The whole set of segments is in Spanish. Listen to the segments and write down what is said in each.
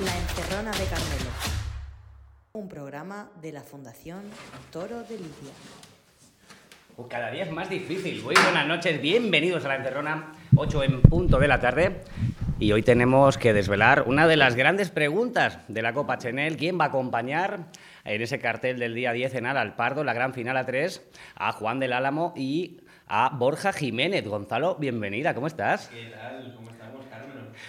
La Encerrona de Carmelo. Un programa de la Fundación Toro de Lidia. Pues cada día es más difícil. Muy buenas noches, bienvenidos a la Encerrona, 8 en punto de la tarde. Y hoy tenemos que desvelar una de las grandes preguntas de la Copa Chenel. ¿Quién va a acompañar en ese cartel del día 10 en Al Pardo, la gran final a 3, a Juan del Álamo y a Borja Jiménez? Gonzalo, bienvenida, ¿cómo estás? ¿Qué tal? ¿Cómo?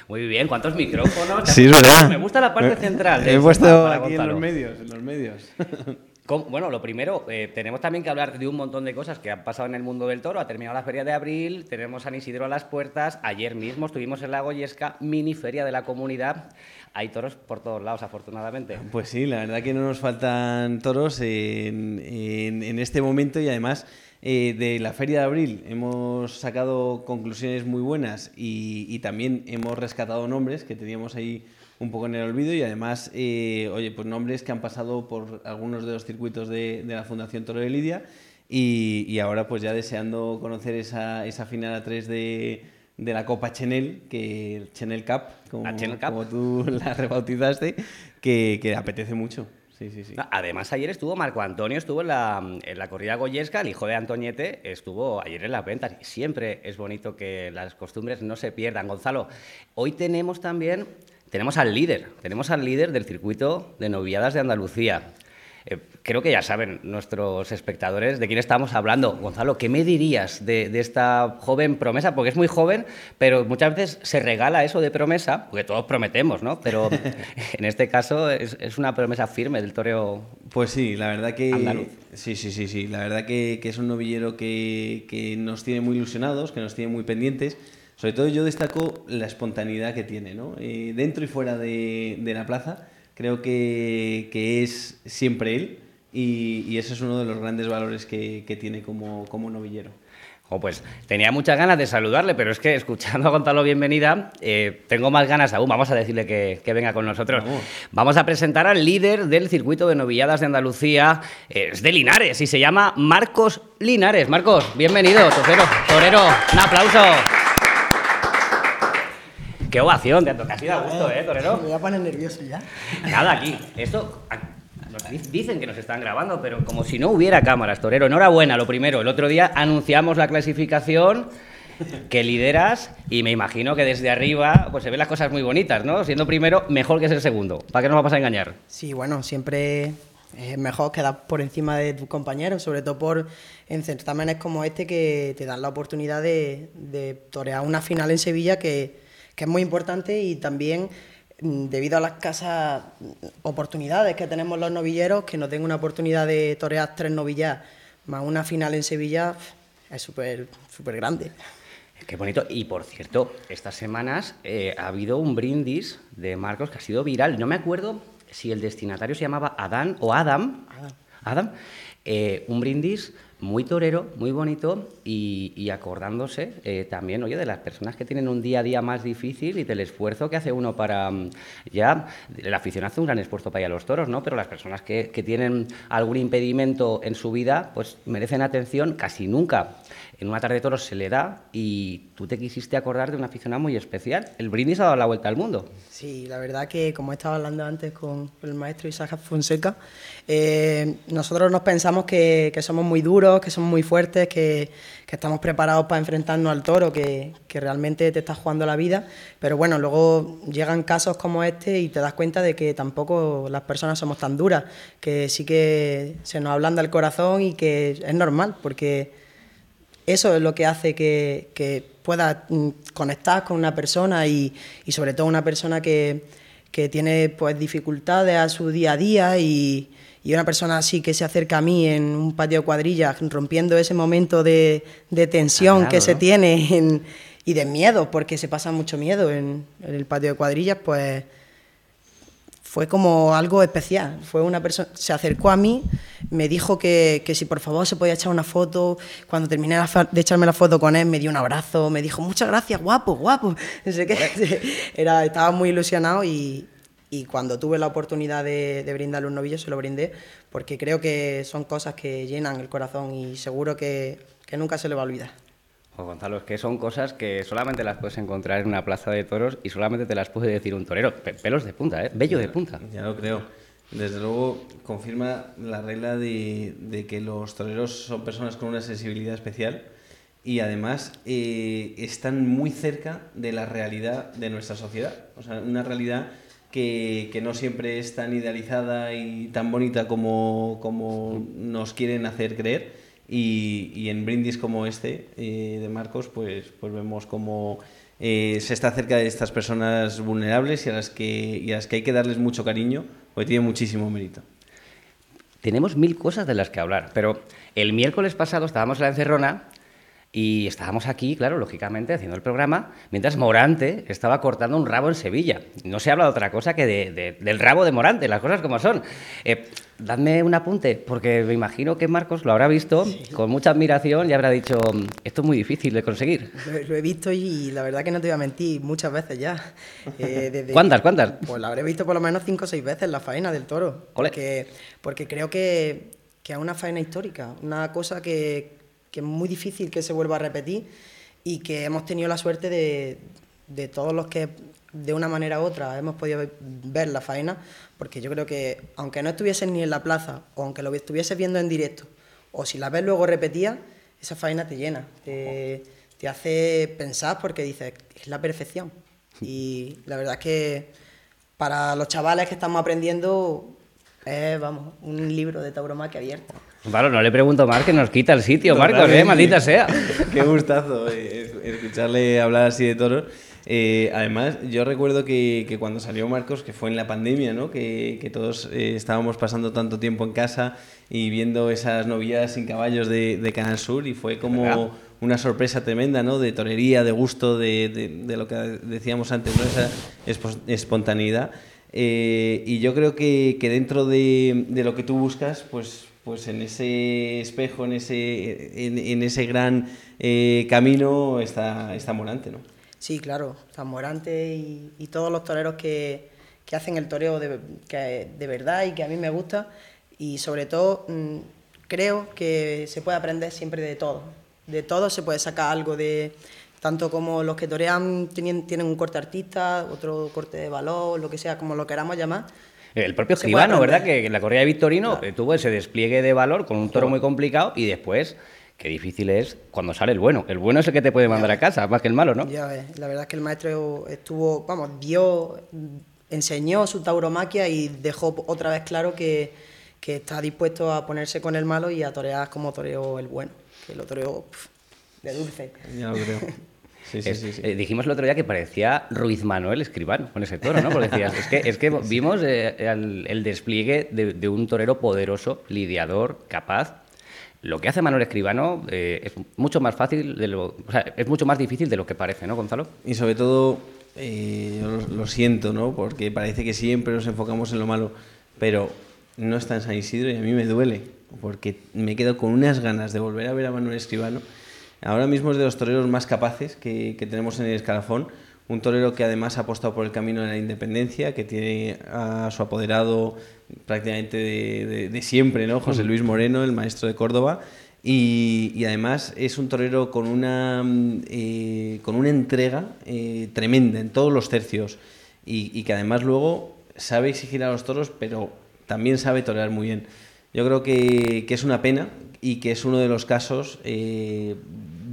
Muy bien, ¿cuántos micrófonos? Sí, es verdad. Me gusta la parte central. de He puesto aquí en los medios, en los medios. Bueno, lo primero, eh, tenemos también que hablar de un montón de cosas que han pasado en el mundo del toro. Ha terminado la feria de abril, tenemos San Isidro a las puertas. Ayer mismo estuvimos en la Goyesca, mini feria de la comunidad. Hay toros por todos lados, afortunadamente. Pues sí, la verdad que no nos faltan toros en, en- en este momento y además eh, de la Feria de Abril hemos sacado conclusiones muy buenas y, y también hemos rescatado nombres que teníamos ahí un poco en el olvido y además, eh, oye, pues nombres que han pasado por algunos de los circuitos de, de la Fundación Toro de Lidia y, y ahora pues ya deseando conocer esa, esa final a tres de, de la Copa Chenel, que el Chenel Cup, como, Chenel Cup. como tú la rebautizaste, que, que apetece mucho. Sí, sí, sí. Además, ayer estuvo Marco Antonio, estuvo en la, la corrida Goyesca, el hijo de Antoñete, estuvo ayer en las ventas. Siempre es bonito que las costumbres no se pierdan. Gonzalo, hoy tenemos también, tenemos al líder, tenemos al líder del circuito de novilladas de Andalucía. Eh, creo que ya saben nuestros espectadores de quién estamos hablando. Gonzalo, ¿qué me dirías de, de esta joven promesa? Porque es muy joven, pero muchas veces se regala eso de promesa, porque todos prometemos, ¿no? Pero en este caso es, es una promesa firme del toreo Pues sí, la verdad que. Andaluz. Sí, sí, sí, sí. La verdad que, que es un novillero que, que nos tiene muy ilusionados, que nos tiene muy pendientes. Sobre todo yo destaco la espontaneidad que tiene, ¿no? Eh, dentro y fuera de, de la plaza, creo que, que es siempre él. Y, y ese es uno de los grandes valores que, que tiene como, como novillero. Oh, pues tenía muchas ganas de saludarle, pero es que escuchando a Gonzalo Bienvenida, eh, tengo más ganas aún. Vamos a decirle que, que venga con nosotros. Vamos. Vamos a presentar al líder del circuito de novilladas de Andalucía. eh, es de Linares y se llama Marcos Linares. Marcos, bienvenido, torero. Torero, un aplauso. Qué ovación, te ha te ha sido a gusto, ¿eh, torero? Me voy a poner nervioso ya. Nada, aquí. Esto. a- nos di- dicen que nos están grabando, pero como si no hubiera cámaras, Torero. Enhorabuena, lo primero. El otro día anunciamos la clasificación que lideras y me imagino que desde arriba pues se ven las cosas muy bonitas, ¿no? Siendo primero, mejor que ser segundo. ¿Para qué nos vamos a engañar? Sí, bueno, siempre es mejor quedar por encima de tus compañeros, sobre todo por en certámenes como este que te dan la oportunidad de, de torear una final en Sevilla que, que es muy importante y también mm, debido a las casas mm, oportunidades que tenemos los novilleros, que nos den una oportunidad de torear tres novillas más una final en Sevilla es súper súper grande. Qué bonito. Y por cierto, estas semanas eh, ha habido un brindis de Marcos que ha sido viral. No me acuerdo si el destinatario se llamaba Adán o Adam. Adam. Eh, un brindis muy torero, muy bonito y, acordándose eh, también, oye, de las personas que tienen un día a día más difícil y del esfuerzo que hace uno para, mm, ya, el aficionado hace un gran esfuerzo para ir a los toros, ¿no? Pero las personas que tienen algún impedimento en su vida, pues merecen atención casi nunca. En una tarde de toros se le da y tú te quisiste acordar de una aficionada muy especial. El brindis ha dado la vuelta al mundo. Sí, la verdad que como estaba hablando antes con el maestro Isaac Fonseca, eh, nosotros nos pensamos que, somos muy duros, que somos muy fuertes, que, estamos preparados para enfrentarnos al toro, que, que realmente te estás jugando la vida, pero bueno, luego llegan casos como este y te das cuenta de que tampoco las personas somos tan duras, que sí que se nos ablanda el corazón y que es normal, porque eso es lo que hace que, que puedas mm, conectar con una persona y, y sobre todo una persona que, que tiene pues dificultades a su día a día y, y una persona así que se acerca a mí en un patio de cuadrillas rompiendo ese momento de, de tensión Claro, que se tiene en- y de miedo, porque se pasa mucho miedo en, en el patio de cuadrillas, pues fue como algo especial. Fue una persona, se acercó a mí, me dijo que, que si por favor se podía echar una foto. Cuando terminé de echarme la foto con él, me dio un abrazo, me dijo muchas gracias, guapo, guapo. No sé qué. Era, estaba muy ilusionado y, y cuando tuve la oportunidad de, de brindarle un novillo, se lo brindé, porque creo que son cosas que llenan el corazón y seguro que, que nunca se le va a olvidar. O Gonzalo, es que son cosas que solamente las puedes encontrar en una plaza de toros y solamente te las puede decir un torero. pelos de punta, ¿eh? Bello de punta. Ya lo creo. Desde luego confirma la regla de, de que los toreros son personas con una sensibilidad especial y además eh, están muy cerca de la realidad de nuestra sociedad. O sea, una realidad que, que, no siempre es tan idealizada y tan bonita como, como nos quieren hacer creer y, y en brindis como este eh, de Marcos, pues, pues vemos como eh, se está cerca de estas personas vulnerables y a, las que, y a las que hay que darles mucho cariño, porque tiene muchísimo mérito. Tenemos mil cosas de las que hablar, pero el miércoles pasado estábamos en la encerrona y estábamos aquí, claro, lógicamente, haciendo el programa, mientras Morante estaba cortando un rabo en Sevilla. No se habla de otra cosa que de, del rabo de Morante, las cosas como son. Eh, dadme un apunte, porque me imagino que Marcos lo habrá visto con mucha admiración y habrá dicho, esto es muy difícil de conseguir. Lo, he visto y la verdad que no te voy a mentir, muchas veces ya. Eh, ¿Cuántas, cuántas? Pues la habré visto por lo menos cinco o seis veces la faena del toro. Porque, porque creo que, que es una faena histórica, una cosa que que es muy difícil que se vuelva a repetir y que hemos tenido la suerte de, de todos los que de una manera u otra hemos podido ver la faena, porque yo creo que aunque no estuviesen ni en la plaza, o aunque lo estuvieses viendo en directo, o si la ves luego repetida, esa faena te llena, te, te hace pensar porque dices, es la perfección. Y la verdad es que para los chavales que estamos aprendiendo, es, vamos, un libro de tauromaquia abierto. Bueno, no le pregunto más que nos quita el sitio, Marcos, ¿eh? maldita sea. Qué gustazo eh, escucharle hablar así de toros. Eh, además, yo recuerdo que, que, cuando salió Marcos, que fue en la pandemia, ¿no? que, que todos eh, estábamos pasando tanto tiempo en casa y viendo esas novilladas sin caballos de, de Canal Sur y fue como una sorpresa tremenda, ¿no? De torería, de gusto, de, de, de lo que decíamos antes, ¿no? Esa espontaneidad. Eh, y yo creo que, que dentro de, de, lo que tú buscas, pues pues en ese espejo, en ese, en, ese gran eh, camino está, está Morante, ¿no? Sí, claro, está Morante y, todos los toreros que, que hacen el toreo de, de verdad y que a mí me gusta. Y sobre todo mmm, creo que se puede aprender siempre de todo, de todo se puede sacar algo de tanto como los que torean tienen, tienen un corte artista, otro corte de valor, lo que sea, como lo queramos llamar, el propio escribano, ¿verdad? Que en la corrida de Victorino claro. tuvo ese despliegue de valor con un toro muy complicado y después qué difícil es cuando sale el bueno. El bueno es el que te puede mandar a casa, más que el malo, ¿no? Ya ves, la verdad es que el maestro estuvo, vamos, dio, enseñó su tauromaquia y dejó otra vez claro que, que está dispuesto a ponerse con el malo y a torear como toreó el bueno, que lo toreó pff, de dulce. Ya lo creo. Sí, sí, es, sí, sí. Eh, dijimos el otro día que parecía Ruiz Manuel Escribano con ese toro, ¿no? Porque decías, es que, es que vimos eh, el, el, despliegue de, de, un torero poderoso, lidiador, capaz. Lo que hace Manuel Escribano eh, es mucho más fácil, de lo, o sea, es mucho más difícil de lo que parece, ¿no, Gonzalo? Y sobre todo, eh, lo, lo, siento, ¿no? Porque parece que siempre nos enfocamos en lo malo, pero no está en San Isidro y a mí me duele, porque me quedo con unas ganas de volver a ver a Manuel Escribano Ahora mismo es de los toreros más capaces que, que, tenemos en el escalafón. Un torero que además ha apostado por el camino de la independencia, que tiene a su apoderado prácticamente de, de, de siempre, ¿no? José Luis Moreno, el maestro de Córdoba. Y, y además es un torero con una, eh, con una entrega eh, tremenda en todos los tercios. Y, y que además luego sabe exigir a los toros, pero también sabe torear muy bien. Yo creo que, que, es una pena y que es uno de los casos eh,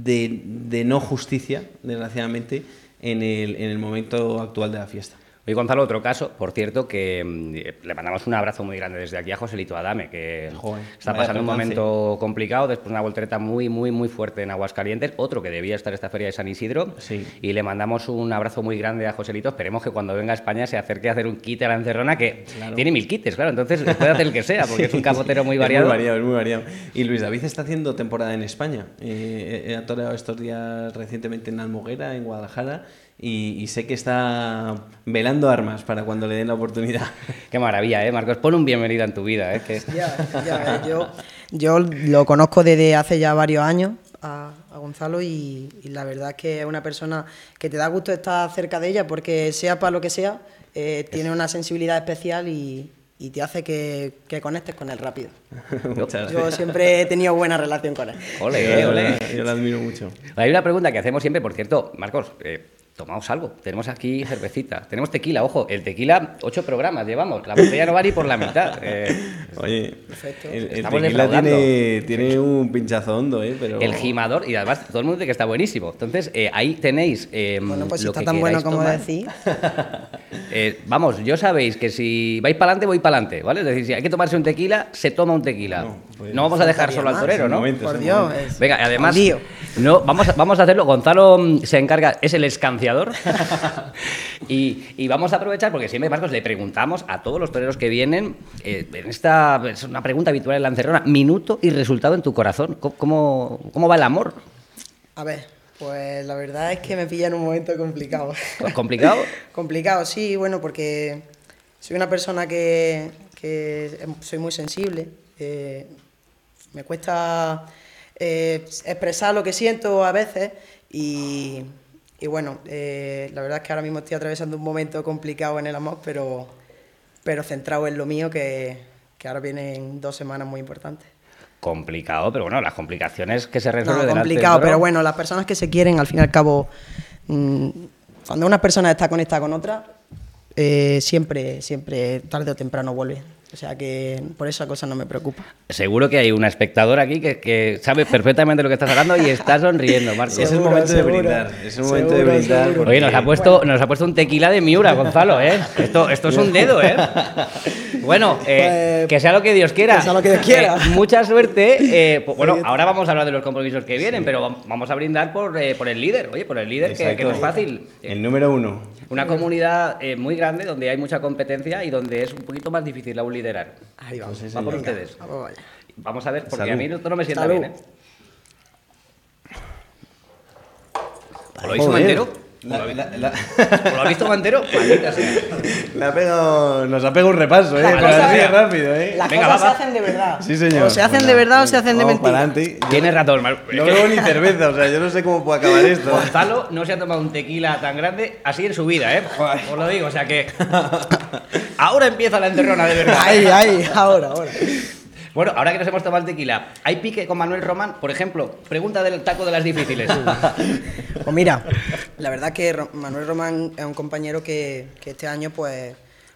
de, no justicia, desgraciadamente, en el momento actual de la fiesta. Oye, Gonzalo, otro caso, por cierto, que mm, le mandamos un abrazo muy grande desde aquí a Joselito Adame, que Joder, está pasando un momento complicado, después una voltereta muy, muy, muy fuerte en Aguascalientes, otro que debía estar esta feria de San Isidro, sí. y le mandamos un abrazo muy grande a Joselito, esperemos que cuando venga a España se acerque a hacer un kit a la encerrona, que claro. tiene mil kits, claro, entonces puede hacer el que sea, porque sí, es un capotero muy variado. Es muy variado, es muy variado. Y Luis David está haciendo temporada en España, eh, ha toreado estos días recientemente en Almoguera, en Guadalajara, y, y, sé que está velando armas para cuando le den la oportunidad. Qué maravilla, ¿eh, Marcos? Pon un bienvenida en tu vida, ¿eh? Que... Ya, ya, yo, yo lo conozco desde hace ya varios años a, a Gonzalo y, y, la verdad es que es una persona que te da gusto estar cerca de ella porque sea para lo que sea, eh, tiene una sensibilidad especial y, y te hace que, que conectes con él rápido. Muchas Yo siempre he tenido buena relación con él. Ole, ole. Yo lo admiro mucho. Hay una pregunta que hacemos siempre, por cierto, Marcos, eh, tomamos algo. Tenemos aquí cervecita, tenemos tequila, ojo, el tequila, ocho programas llevamos, la botella no va ni por la mitad. eh, Oye, Perfecto. el, el Estamos tequila defraudando. tiene, tiene un pinchazo hondo, ¿eh? Pero... el gimador, y además todo el mundo dice que está buenísimo. Entonces, eh, ahí tenéis. eh, Bueno, pues si lo está que tan bueno como tomar. decís. Eh, vamos, yo sabéis que si vais para adelante, voy para adelante, ¿vale? Es decir, si hay que tomarse un tequila, se toma un tequila. No, No, pues vamos a dejar solo al torero, ¿no? momento. Por Dios. Venga, además, no, vamos, a, vamos a hacerlo. Gonzalo mm, se encarga, es el escanciador. y, y vamos a aprovechar, porque siempre, Marcos, le preguntamos a todos los toreros que vienen, eh, en esta, es una pregunta habitual en la encerrona, minuto y resultado en tu corazón. ¿Cómo, cómo, va el amor? A ver, pues la verdad es que me pilla en un momento complicado. ¿Complicado? complicado, sí, bueno, porque soy una persona que, que soy muy sensible. eh, me cuesta eh, expresar lo que siento a veces y, y bueno, eh, la verdad es que ahora mismo estoy atravesando un momento complicado en el amor, pero, pero centrado en lo mío, que, que ahora vienen dos semanas muy importantes. Complicado, pero bueno, las complicaciones que se No, resuelven del complicado, pero bueno, las personas que se quieren, al fin y al cabo, mm, cuando una persona está conectada con otra, eh, siempre, siempre, tarde o temprano vuelve. O sea que por esa cosa no me preocupa. Seguro que hay una espectadora aquí que, que sabe perfectamente lo que estás hablando y está sonriendo, Marcos. Es el Seguro, momento de seguro. brindar. Es el momento de Seguro, brindar. seguro. Oye, nos ha puesto, nos ha puesto un tequila de Miura, Gonzalo, ¿eh? Esto, esto es un dedo, ¿eh? Bueno, eh, Pues, que sea lo que Dios quiera. que sea lo que Dios quiera. Eh, mucha suerte. eh, pues, bueno, ahora vamos a hablar de los compromisos que vienen, pero vam- vamos a brindar por, eh, por el líder. Oye, por el líder, que, que no es fácil. El número uno. Una comunidad eh, muy grande donde hay mucha competencia y donde es un poquito más difícil aún liderar. Ahí vamos. Pues sí, Va por señor. ustedes. Vamos a ver, porque Salud. a mí esto no me sienta Salud. bien, ¿eh? ¿O lo hizo Joder. La, la, la- ¿O lo ha visto Mantero? Maldita sea. le ha pegado- nos ha pegado un repaso, ¿eh? Cosas- así rápido, ¿eh? Las Venga, cosas va, va. se hacen de verdad. Sí, señor. O se hacen de verdad o se hacen de mentira. Tienes razón, Mar- No bebo ni cerveza, o sea, yo no sé cómo puede acabar esto. Gonzalo no se ha tomado un tequila tan grande así en su vida, ¿eh? Os lo digo, o sea que. Ahora empieza la enterrona, de verdad. Ahí, ahí, ahora, ahora. Bueno, ahora que nos hemos tomado el tequila, ¿hay pique con Manuel Román? Por ejemplo, pregunta del taco de las difíciles. Pues mira, la verdad que Manuel Román es un compañero que, que este año pues,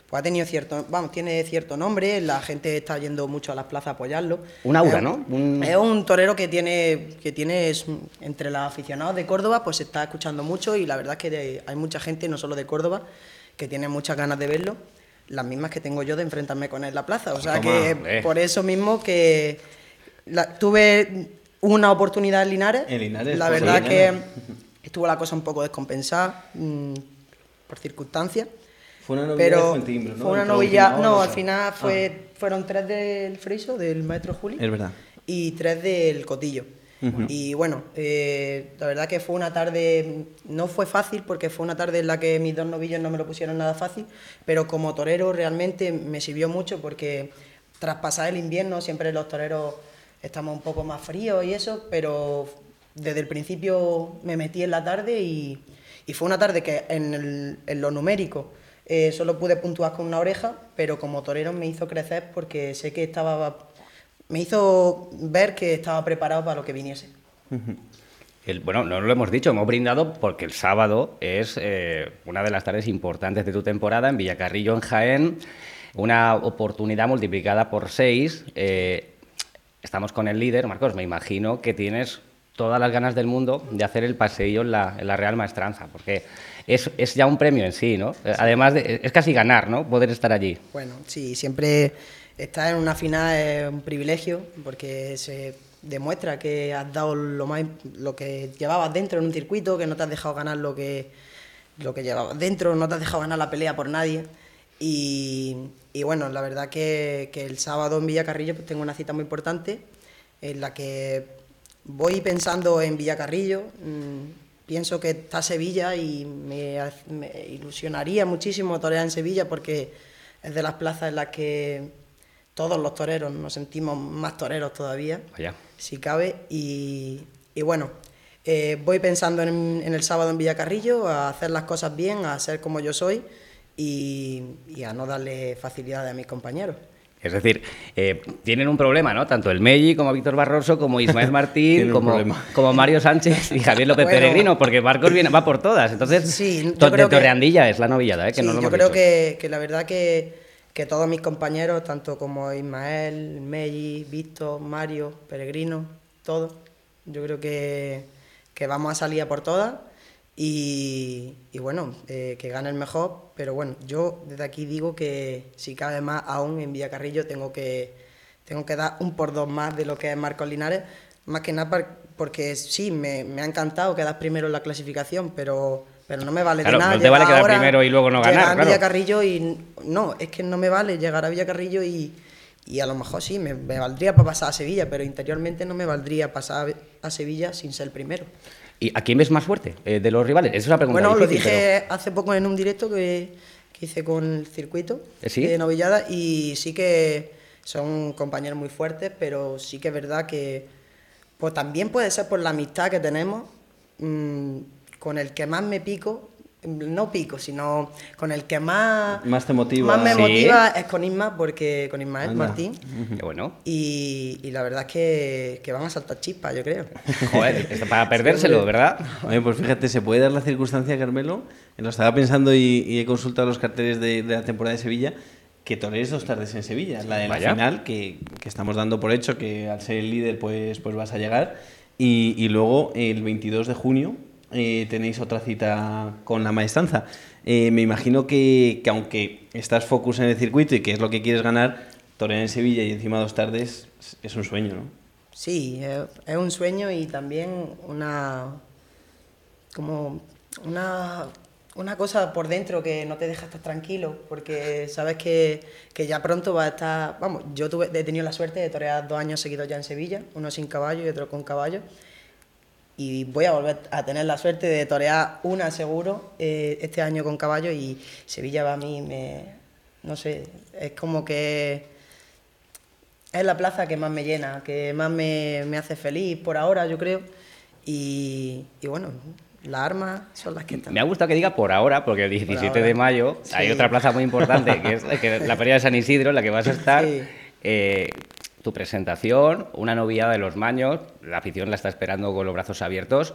pues ha tenido cierto, vamos, tiene cierto nombre, la gente está yendo mucho a las plazas a apoyarlo. Un aura, Es- ¿no? Un- Es un torero que tiene, que tiene es- entre los aficionados de Córdoba, pues se está escuchando mucho y la verdad es que hay mucha gente, no solo de Córdoba, que tiene muchas ganas de verlo, las mismas que tengo yo de enfrentarme con él en la plaza. O sea Toma, que por eso mismo que la- tuve una oportunidad en Linares. En Linares, la pues, verdad que Linares. estuvo la cosa un poco descompensada mm, por circunstancias. Fue una novilla Pero de Fuentimbro, ¿no? fue una novilla, no, al final fue, Ah. fueron tres del friso, del maestro Juli. Es verdad. Y tres del cotillo. Y bueno, eh, la verdad que fue una tarde, no fue fácil porque fue una tarde en la que mis dos novillos no me lo pusieron nada fácil, pero como torero realmente me sirvió mucho porque tras pasar el invierno siempre los toreros estamos un poco más fríos y eso, pero desde el principio me metí en la tarde y, y fue una tarde que en, en lo numérico eh, solo pude puntuar con una oreja, pero como torero me hizo crecer porque sé que estaba me hizo ver que estaba preparado para lo que viniese. El- bueno, no lo hemos dicho, hemos brindado porque el sábado es eh, una de las tardes importantes de tu temporada en Villacarrillo, en Jaén. Una oportunidad multiplicada por seis. Eh, estamos con el líder, Marcos. Me imagino que tienes todas las ganas del mundo de hacer el paseillo en la, en la Real Maestranza, porque es, es ya un premio en sí, ¿no? Además, de- es casi ganar, ¿no? Poder estar allí. Bueno, sí, siempre estar en una final es un privilegio porque se demuestra que has dado lo más lo que llevabas dentro en un circuito, que no te has dejado ganar lo que lo que llevabas dentro, no te has dejado ganar la pelea por nadie. Y, y bueno, la verdad que, que el sábado en Villacarrillo pues tengo una cita muy importante en la que voy pensando en Villacarrillo, mm, pienso que está Sevilla y me, me ilusionaría muchísimo torear en Sevilla porque es de las plazas en las que todos los toreros nos sentimos más toreros todavía, Vaya. si cabe. Y, y bueno, eh, voy pensando en, en el sábado en Villacarrillo, a hacer las cosas bien, a ser como yo soy y, y a no darle facilidades a mis compañeros. Es decir, eh, tienen un problema, ¿no? Tanto el Melli como Víctor Barroso, como Ismael Martín, como, como Mario Sánchez y Javier López Bueno. Peregrino, porque Marcos viene, va por todas. Entonces, Sí, to- de creo que- Torreandilla es la novillada, ¿eh? Que Sí, no lo yo hemos creo dicho. que, que la verdad que, que todos mis compañeros, tanto como Ismael, Melli, Víctor, Mario, Peregrino, todos, yo creo que, que vamos a salir a por todas y, y bueno, eh, que gane el mejor, pero bueno, yo desde aquí digo que si cabe más aún en Villacarrillo tengo que, tengo que dar un por dos más de lo que es Marcos Linares, más que nada porque sí, me, me ha encantado quedar primero en la clasificación, pero, pero no me vale Claro, de nada. no te vale quedar ahora, primero y luego no llegar ganar, a claro. Villacarrillo y no, es que no me vale llegar a Villacarrillo y, y a lo mejor sí, me, me valdría para pasar a Sevilla, pero interiormente no me valdría pasar a Sevilla sin ser primero. ¿Y a quién ves más fuerte eh, de los rivales? Esa es una pregunta Bueno, lo dije hace poco en un directo que, que hice con el circuito ¿Eh, sí? de novillada y sí que son compañeros muy fuertes, pero sí que es verdad que pues también puede ser por la amistad que tenemos mm, con el que más me pico, no pico, sino con el que más, Más te motiva. más me Sí. motiva es con Isma, porque con Ismael Anda. Martín. Qué bueno. Y, y la verdad es que, que van a saltar chispas, yo creo. Joder, para perdérselo, ¿verdad? Oye, pues fíjate, se puede dar la circunstancia, Carmelo, lo estaba pensando y, y he consultado los carteles de, de la temporada de Sevilla, que torees dos tardes en Sevilla, la de la Vaya. final, que, que estamos dando por hecho que al ser el líder pues, pues vas a llegar, y, y luego el 22 de junio eh, tenéis otra cita con la maestranza. Eh, me imagino que, que aunque estás focus en el circuito y que es lo que quieres ganar, torear en Sevilla y encima dos tardes es- un sueño, ¿no? Sí, es, es un sueño y también una como una, una cosa por dentro que no te deja estar tranquilo, porque sabes que, que ya pronto va a estar, vamos, yo tuve, he tenido la suerte de torear dos años seguidos ya en Sevilla, uno sin caballo y otro con caballo, y voy a volver a tener la suerte de torear una seguro eh, este año con caballo y Sevilla va a mí, me, no sé, es como que es la plaza que más me llena, que más me, me hace feliz por ahora, yo creo. Y, y bueno, las armas son las que están. Me ha gustado que diga por ahora, porque el 17 ahora. de mayo hay otra plaza muy importante, que es que es la Feria de San Isidro, en la que vas a estar. Sí. Eh, tu presentación, una novillada de los maños, la afición la está esperando con los brazos abiertos.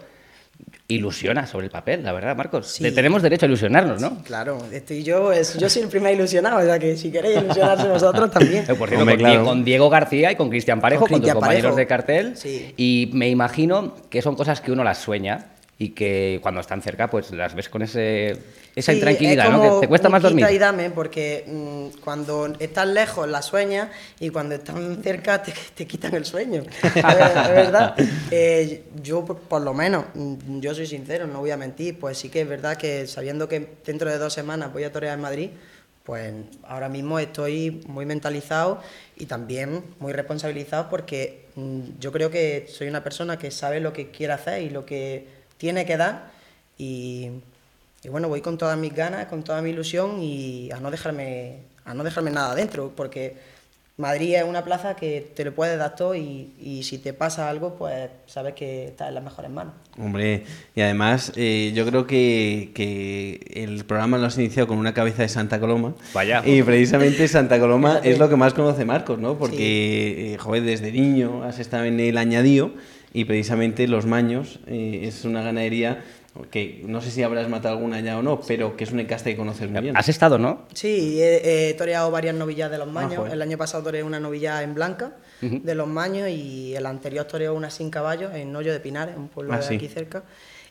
Ilusiona sobre el papel, la verdad, Marcos. Sí. Le tenemos derecho a ilusionarnos, ¿no? Claro, estoy yo, es, yo soy el primer ilusionado, o sea que si queréis ilusionarse vosotros también. Eh, Por cierto, Hombre, con, claro. con Diego García y con Cristian Parejo, Con con, tus compañeros Parejo. de cartel. Sí. Y me imagino que son cosas que uno las sueña y que cuando están cerca, pues las ves con ese, esa Sí, intranquilidad, es ¿no? Que te cuesta más dormir. y dame, porque mm, cuando estás lejos las sueñas y cuando están cerca te, te quitan el sueño. es, verdad. Eh, yo, por, por lo menos, mm, yo soy sincero, no voy a mentir, pues sí que es verdad que sabiendo que dentro de dos semanas voy a torear en Madrid, pues ahora mismo estoy muy mentalizado y también muy responsabilizado porque mm, yo creo que soy una persona que sabe lo que quiere hacer y lo que tiene que dar y, y bueno, voy con todas mis ganas, con toda mi ilusión y a no dejarme, a no dejarme nada dentro, porque Madrid es una plaza que te lo puedes dar todo y, y si te pasa algo, pues sabes que estás en las mejores manos. Hombre, y además eh, yo creo que, que el programa lo has iniciado con una cabeza de Santa Coloma. Vaya. Y precisamente Santa Coloma es lo que más conoce Marcos, ¿no? Porque, eh, joder, desde niño has estado en el añadío y precisamente Los Maños eh, es una ganadería que no sé si habrás matado alguna ya o no, pero que es un encaste que conoces muy bien. Has estado, ¿no? Sí, he, he toreado varias novillas de los maños. joder. el año pasado toreé una novilla en blanca de los maños y el anterior toreó una sin caballos en Hoyo de Pinares, un pueblo Ah, de sí. aquí cerca.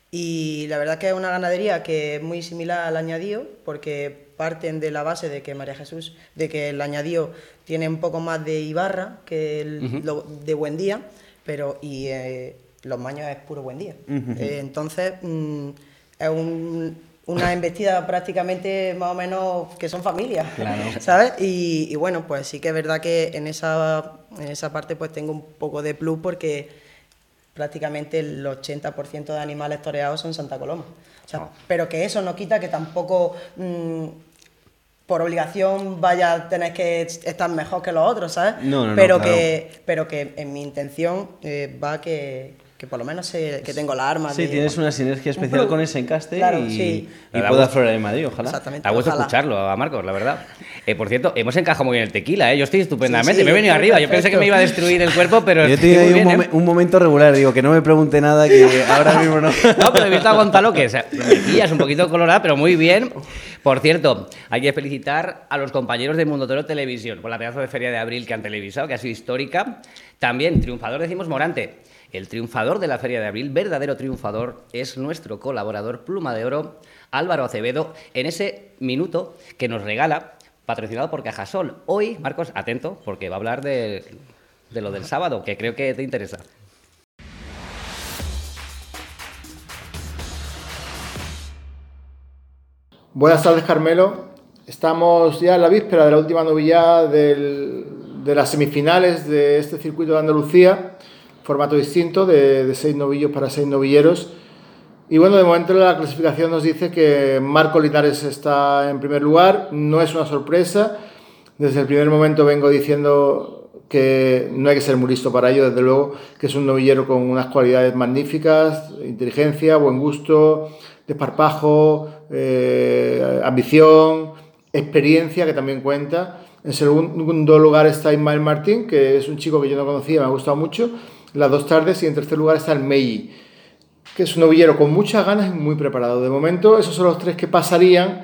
Y la verdad que es una ganadería que es muy similar al añadío, porque parten de la base de que María Jesús, de que el añadío tiene un poco más de Ibarra que el lo- de Buen Día, pero y eh, los maños es puro Buen Día. Eh, entonces mm, es un- una embestida prácticamente más o menos que son familias, Claro. ¿sabes? Y, y bueno, pues sí que es verdad que en esa, en esa parte pues tengo un poco de plus porque prácticamente el 80% de animales toreados son Santa Coloma. O sea, Oh. Pero que eso no quita que tampoco mm, por obligación vaya a tener que estar mejor que los otros, ¿sabes? No, no, no, pero claro. que Pero que en mi intención eh, va que, que por lo menos sé que tengo la arma. Sí, de- tienes una sinergia especial con ese encaste Claro, y, sí. y pueda aflorar en Madrid, ojalá. Exactamente. Ha gusto escucharlo a Marcos, la verdad. Eh, por cierto, hemos encajado muy bien el tequila, ¿eh? Yo estoy estupendamente. Sí, sí, me he venido arriba. Yo pensé que me iba a destruir el cuerpo, pero. Yo ahí un, bien, ¿eh? un momento regular, digo que no me pregunte nada, que ahora mismo no. No, pero he visto a Gonzalo que se- me pillas un poquito colorada, pero muy bien. Por cierto, hay que felicitar a los compañeros de Mundo Toro Televisión por la pedazo de feria de abril que han televisado, que ha sido histórica. También, triunfador, decimos Morante. El triunfador de la feria de abril, verdadero triunfador, es nuestro colaborador Pluma de Oro, Álvaro Acevedo, en ese minuto que nos regala, patrocinado por Cajasol. Hoy, Marcos, atento, porque va a hablar de, de lo del sábado, que creo que te interesa. Buenas tardes, Carmelo. Estamos ya en la víspera de la última novillada del- de las semifinales de este circuito de Andalucía, formato distinto, de, de seis novillos para seis novilleros. Y bueno, de momento la clasificación nos dice que Marco Linares está en primer lugar, no es una sorpresa. Desde el primer momento vengo diciendo que no hay que ser muy listo para ello, desde luego que es un novillero con unas cualidades magníficas, inteligencia, buen gusto, desparpajo, eh, ambición, experiencia que también cuenta. En segundo lugar está Ismael Martín, que es un chico que yo no conocía, me ha gustado mucho, las dos tardes, y en tercer lugar está el Meiji que es un novillero con muchas ganas y muy preparado. De momento, esos son los tres que pasarían,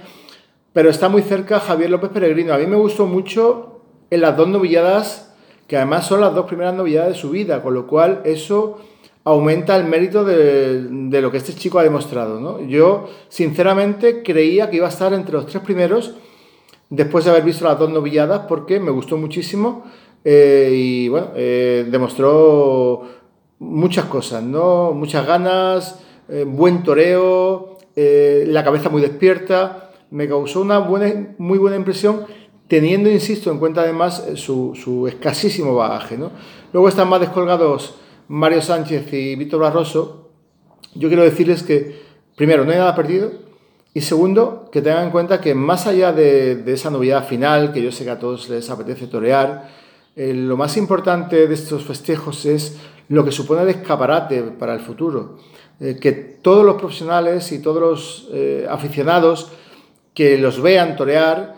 pero está muy cerca Javier López Peregrino. A mí me gustó mucho en las dos novilladas, que además son las dos primeras novilladas de su vida, con lo cual eso aumenta el mérito de, de lo que este chico ha demostrado. ¿no? Yo, sinceramente, creía que iba a estar entre los tres primeros después de haber visto las dos novilladas, porque me gustó muchísimo eh, y bueno, eh, demostró muchas cosas, ¿no? Muchas ganas, eh, buen toreo, la cabeza muy despierta. Me causó una buena, muy buena impresión, teniendo, insisto, en cuenta además su, su escasísimo bagaje, ¿no? Luego están más descolgados Mario Sánchez y Víctor Barroso. Yo quiero decirles que, primero, no hay nada perdido. Y segundo, que tengan en cuenta que más allá de, de esa novedad final, que yo sé que a todos les apetece torear, eh, lo más importante de estos festejos es lo que supone de escaparate para el futuro. Eh, que todos los profesionales y todos los eh, aficionados que los vean torear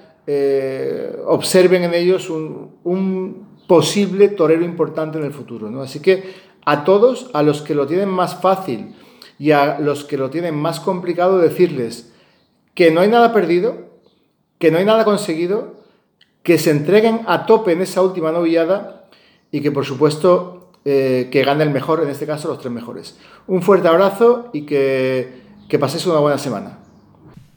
observen en ellos un, un, posible torero importante en el futuro. ¿no? Así que a todos, a los que lo tienen más fácil y a los que lo tienen más complicado, decirles que no hay nada perdido, que no hay nada conseguido, que se entreguen a tope en esa última novillada y que por supuesto eh, que gane el mejor, en este caso los tres mejores. Un fuerte abrazo y que, que paséis una buena semana.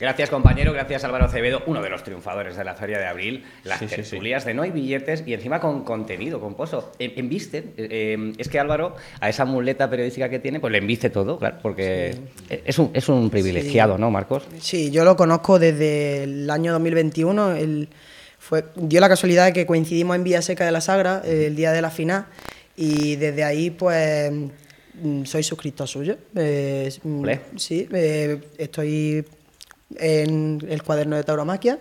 Gracias, compañero. Gracias, Álvaro Acevedo, uno de los triunfadores de la Feria de Abril. Las Sí, sí, tertulias de no hay billetes y encima con contenido, con pozo. En, embiste. eh, es que Álvaro, a esa muleta periodística que tiene, pues le embiste todo, claro, porque es, un, es un privilegiado, ¿no, Marcos? Sí, yo lo conozco desde el año 2021. Él fue, dio la casualidad de que coincidimos en Vía Seca de la Sagra, el día de la final, y desde ahí, pues, mm, soy suscriptor suyo. Eh, mm, sí, eh, estoy en el cuaderno de tauromaquia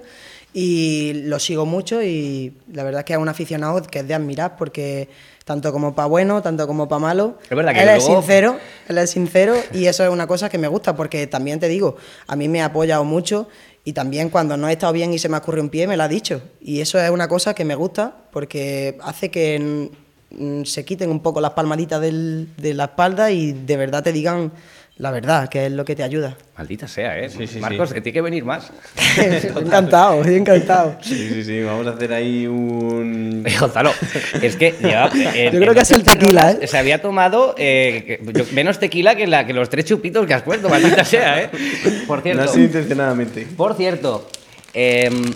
y lo sigo mucho y la verdad es que es un aficionado que es de admirar porque tanto como para bueno, tanto como para malo, Es verdad que él es luego- sincero, él es sincero y eso es una cosa que me gusta porque también te digo, a mí me ha apoyado mucho y también cuando no he estado bien y se me ocurre un pie me lo ha dicho. Y eso es una cosa que me gusta porque hace que mm, se quiten un poco las palmaditas del- de la espalda y de verdad te digan la verdad, que es lo que te ayuda. Maldita sea, ¿eh? Sí, sí, Marcos, sí. que tiene que venir más. encantado, encantado. Sí, sí, sí, vamos a hacer ahí un... Eh, Gonzalo, es que lleva- en- Yo creo que ha sido el tequila, ¿eh? Se había tomado eh, menos tequila que, la, que los tres chupitos que has puesto, maldita sea, ¿eh? Por No cierto, ha sido intencionadamente. por cierto, em,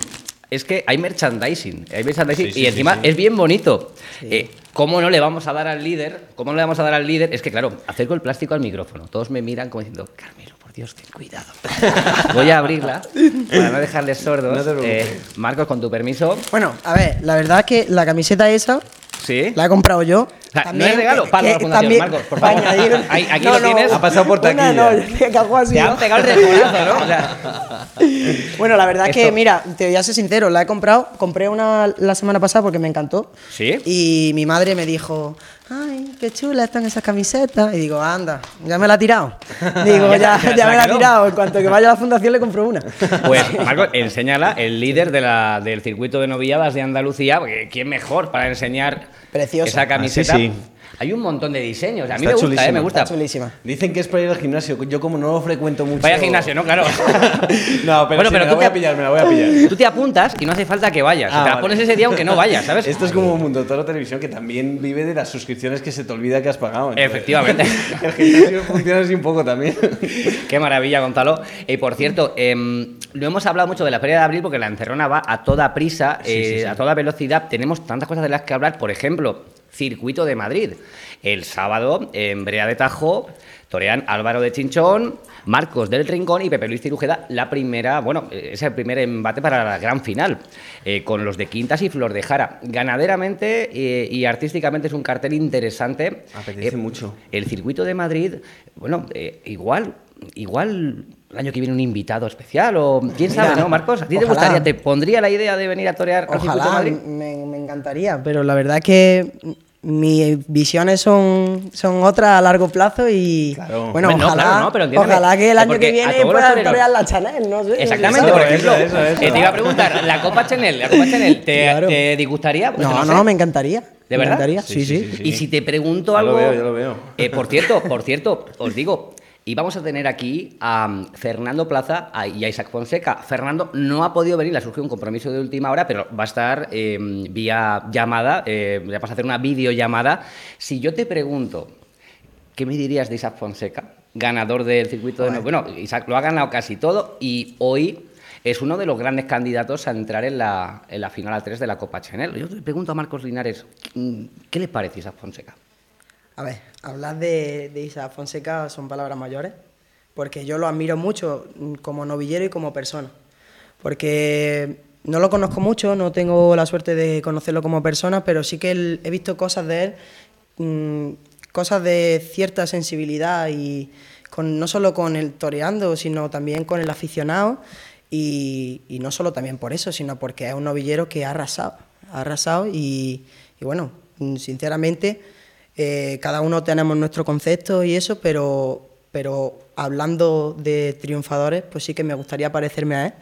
es que hay merchandising, hay merchandising Sí, sí, y encima sí. es bien bonito. Eh, ¿Cómo no le vamos a dar al líder? ¿Cómo no le vamos a dar al líder? Es que, claro, acerco el plástico al micrófono. Todos me miran como diciendo, Carmelo, por Dios, ten cuidado. Voy a abrirla para no dejarles sordos. No te. Eh, Marcos, con tu permiso. Bueno, a ver, la verdad es que la camiseta esa ¿Sí? la he comprado yo sea, no También es regalo, para la fundación, también- Marcos, por favor. añadir- Ahí- aquí No, lo no, tienes. Ha pasado por una taquilla. no, yo que hago así, Te ¿no? han pegado el rejonazo, ¿no? O sea, Bueno, la verdad es que, Esto- mira, te voy a ser sincero, la he comprado, compré una la semana pasada porque me encantó. ¿Sí? Y mi madre me dijo, ay, qué chula están esas camisetas. Y digo, anda, ya me la ha tirado. Digo, Ya- ya, me la ha tirado. En cuanto que vaya a la fundación le compro una. Pues, Marcos, enséñala, el líder de la, del circuito de novilladas de Andalucía, porque ¿quién mejor para enseñar Preciosa. esa camiseta? Ah, sí, sí. Hay un montón de diseños. A mí Está me gusta, chulísima. ¿eh? Me gusta. Está chulísima. Dicen que es para ir al gimnasio. Yo como no lo frecuento mucho... Vaya gimnasio, ¿no? Claro. no, pero, Bueno, sí, pero me la tú voy te- a pillar, me la voy a pillar. Tú te apuntas y no hace falta que vayas. Ah, te la vale. pones ese día aunque no vayas, ¿sabes? Esto es como Mundo Toro Televisión, que también vive de las suscripciones que se te olvida que has pagado. entonces- Efectivamente. El gimnasio funciona así un poco también. Qué maravilla, Gonzalo. Y por cierto, em, no hemos hablado mucho de la Feria de Abril porque la encerrona va a toda prisa, eh, a toda velocidad. Tenemos tantas cosas de las que hablar. Por ejemplo, Circuito de Madrid. El sábado, en Brea de Tajo, torean Álvaro de Chinchón, Marcos del Rincón y Pepe Luis Cirujeda. La primera, bueno, eh, es el primer embate para la gran final, eh, con los de Quintas y Flor de Jara. Ganaderamente eh, y artísticamente es un cartel interesante. Apetece Eh, mucho. el circuito de Madrid, bueno, igual, igual el año que viene un invitado especial o quién sabe, Mira, ¿no, Marcos? ¿A ti te gustaría, te pondría la idea de venir a torear al circuito de Ojalá, Madrid? me, me encantaría, pero la verdad es que mis visiones son, son otras a largo plazo y Claro. bueno, ojalá, claro, no, pero ojalá que el año que viene a todos los pueda toreros- torear la Chanel, no sé. Exactamente, Eso, por ejemplo, eso, eso. eh, te iba a preguntar, ¿la Copa Chanel, la Copa Chanel, te, Claro. te disgustaría? Pues No, no, me encantaría. ¿De me verdad? encantaría, Sí, sí, sí, sí. sí, sí. Y si te pregunto Ya algo... lo veo, ya lo veo. Eh, por cierto, por cierto, os digo, y vamos a tener aquí a mm, Fernando Plaza y a Isaac Fonseca. Fernando no ha podido venir, le ha surgido un compromiso de última hora, pero va a estar eh, vía llamada, eh, le vas a hacer una videollamada. Si yo te pregunto, ¿qué me dirías de Isaac Fonseca? Ganador del circuito de... Bueno, Isaac lo ha ganado casi todo y hoy es uno de los grandes candidatos a entrar en la, en la final a 3 de la Copa Chanel. Yo te pregunto a Marcos Linares, ¿qué le parece Isaac Fonseca? A ver, hablar de, de Isa Fonseca son palabras mayores, porque yo lo admiro mucho como novillero y como persona. Porque no lo conozco mucho, no tengo la suerte de conocerlo como persona, pero sí que he visto cosas de él, mm, cosas de cierta sensibilidad y no solo con el toreando, sino también con el aficionado. Y, no solo también por eso, sino porque es un novillero que ha arrasado, ha arrasado y, bueno, sinceramente, eh, cada uno tenemos nuestro concepto y eso, pero, pero hablando de triunfadores, pues sí que me gustaría parecerme a él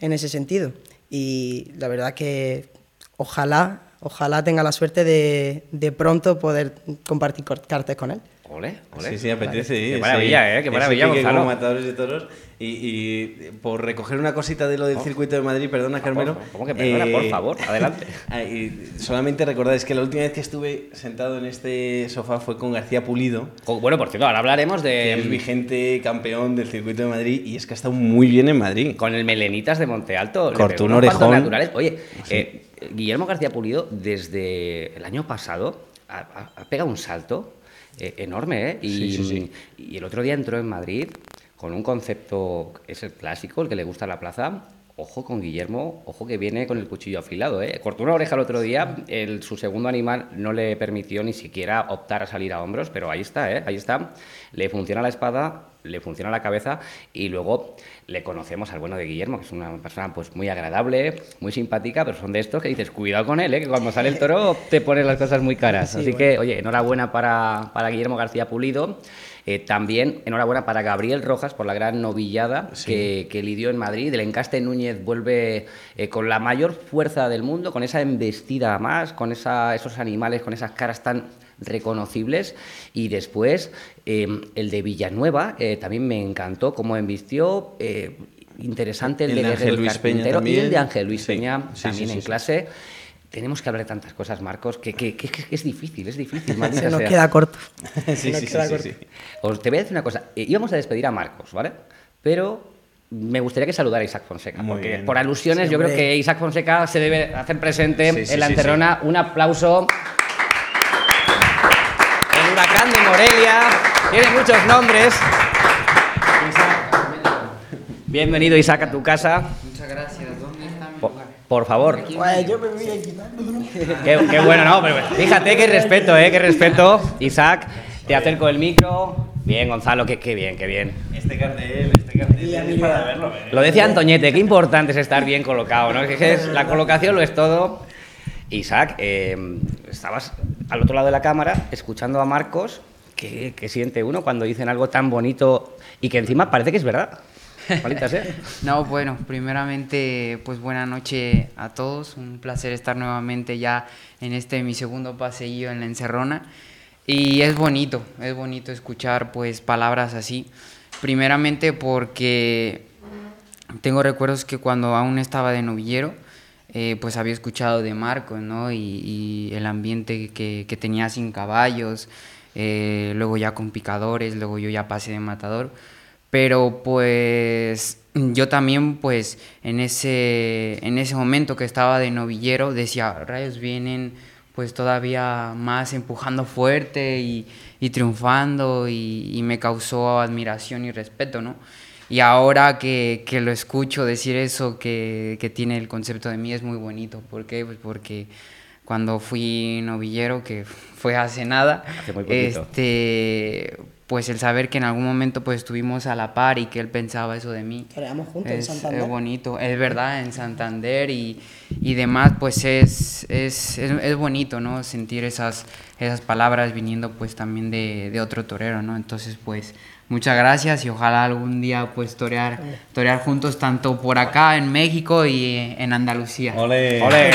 en ese sentido. Y la verdad que ojalá, ojalá tenga la suerte de, de pronto poder compartir cartes con él. Ole, ole. Sí, sí, apetece. Qué sí. maravilla, ¿eh? Qué Ese maravilla, pique Gonzalo. como matadores de toros. Y, y por recoger una cosita de lo del circuito de Madrid, perdona, Carmelo. Oh. ¿Cómo que perdona? eh, Por favor, adelante. ah, y solamente recordáis que la última vez que estuve sentado en este sofá fue con García Pulido, Bueno, por cierto, ahora hablaremos es de... vigente campeón del circuito de Madrid y es que ha estado muy bien en Madrid. Con el Melenitas de Monte Alto. cuantos orejón. naturales. Oye, eh, Guillermo García Pulido, desde el año pasado, ha pegado un salto eh, enorme, ¿eh? Y, Sí, sí, sí. y el otro día entró en Madrid con un concepto, es el clásico, el que le gusta a la plaza. Ojo con Guillermo, ojo que viene con el cuchillo afilado. ¿eh? Cortó una oreja el otro día, el, su segundo animal no le permitió ni siquiera optar a salir a hombros, pero ahí está, ¿eh? ahí está. Le funciona la espada, le funciona la cabeza y luego le conocemos al bueno de Guillermo, que es una persona pues muy agradable, muy simpática, pero son de estos que dices, cuidado con él, ¿eh? que cuando sale el toro te pone las cosas muy caras. Sí, Así bueno. que, oye, enhorabuena para, para Guillermo García Pulido. Eh, también enhorabuena para Gabriel Rojas por la gran novillada que, que lidió en Madrid. El encaste Núñez vuelve eh, con la mayor fuerza del mundo, con esa embestida más, con esa, esos animales, con esas caras tan reconocibles. Y después eh, el de Villanueva eh, también me encantó cómo embistió. eh, interesante el, El de de Ángel Luis Peña Carpintero y el de Ángel Luis Sí, Peña sí, también sí, en clase. Tenemos que hablar de tantas cosas, Marcos, que, que- que- que es difícil, es difícil. Se nos sea. queda corto. sí, nos sí, sí, queda sí, corto. sí. Os te voy a decir una cosa. eh, íbamos a despedir a Marcos, ¿vale? Pero me gustaría que saludara a Isaac Fonseca. Muy porque bien. por alusiones Sí, yo creo que Isaac Fonseca se debe hacer presente Sí, sí, en la sí, encerrona. Un aplauso. Morelia. Tiene muchos nombres. Bienvenido Isaac a tu casa. Muchas gracias. ¿Dónde está mi lugar? Por favor. Yo me voy a quitar. Qué, qué bueno, ¿no? Pero fíjate qué respeto, ¿eh? Qué respeto. Isaac, te acerco el micro. Bien, Gonzalo, qué, qué bien, qué bien. Este cartel, este cartel es para verlo. ¿eh? Lo decía Antoñete, qué importante es estar bien colocado, ¿no? Es que es- la colocación lo es todo. Isaac, eh, estabas al otro lado de la cámara escuchando a Marcos. ¿Qué, qué siente uno cuando dicen algo tan bonito y que encima parece que es verdad? No, bueno, primeramente, pues buena noche a todos. Un placer estar nuevamente ya en este mi segundo paseillo en la encerrona. Y es bonito, es bonito escuchar pues palabras así. Primeramente porque tengo recuerdos que cuando aún estaba de novillero, eh, pues había escuchado de Marcos, ¿no? Y, y el ambiente que, que tenía sin caballos, eh, luego ya con picadores, luego yo ya pasé de matador. Pero pues yo también pues en ese, en ese momento que estaba de novillero decía, rayos vienen pues todavía más empujando fuerte y, y triunfando y, y me causó admiración y respeto, ¿no? Y ahora que, que lo escucho decir eso, que, que tiene el concepto de mí, es muy bonito. ¿Por qué? Pues porque cuando fui novillero, que fue hace nada, Hace muy este, pues el saber que en algún momento pues estuvimos a la par y que él pensaba eso de mí. Toreamos juntos en es, Santander. es bonito, es verdad, en Santander y, y demás, pues es, es, es, es bonito, ¿no? Sentir esas, esas palabras viniendo pues también de, de otro torero, ¿no? Entonces pues muchas gracias y ojalá algún día pues torear, torear juntos tanto por acá en México y en Andalucía. Ole. Ole.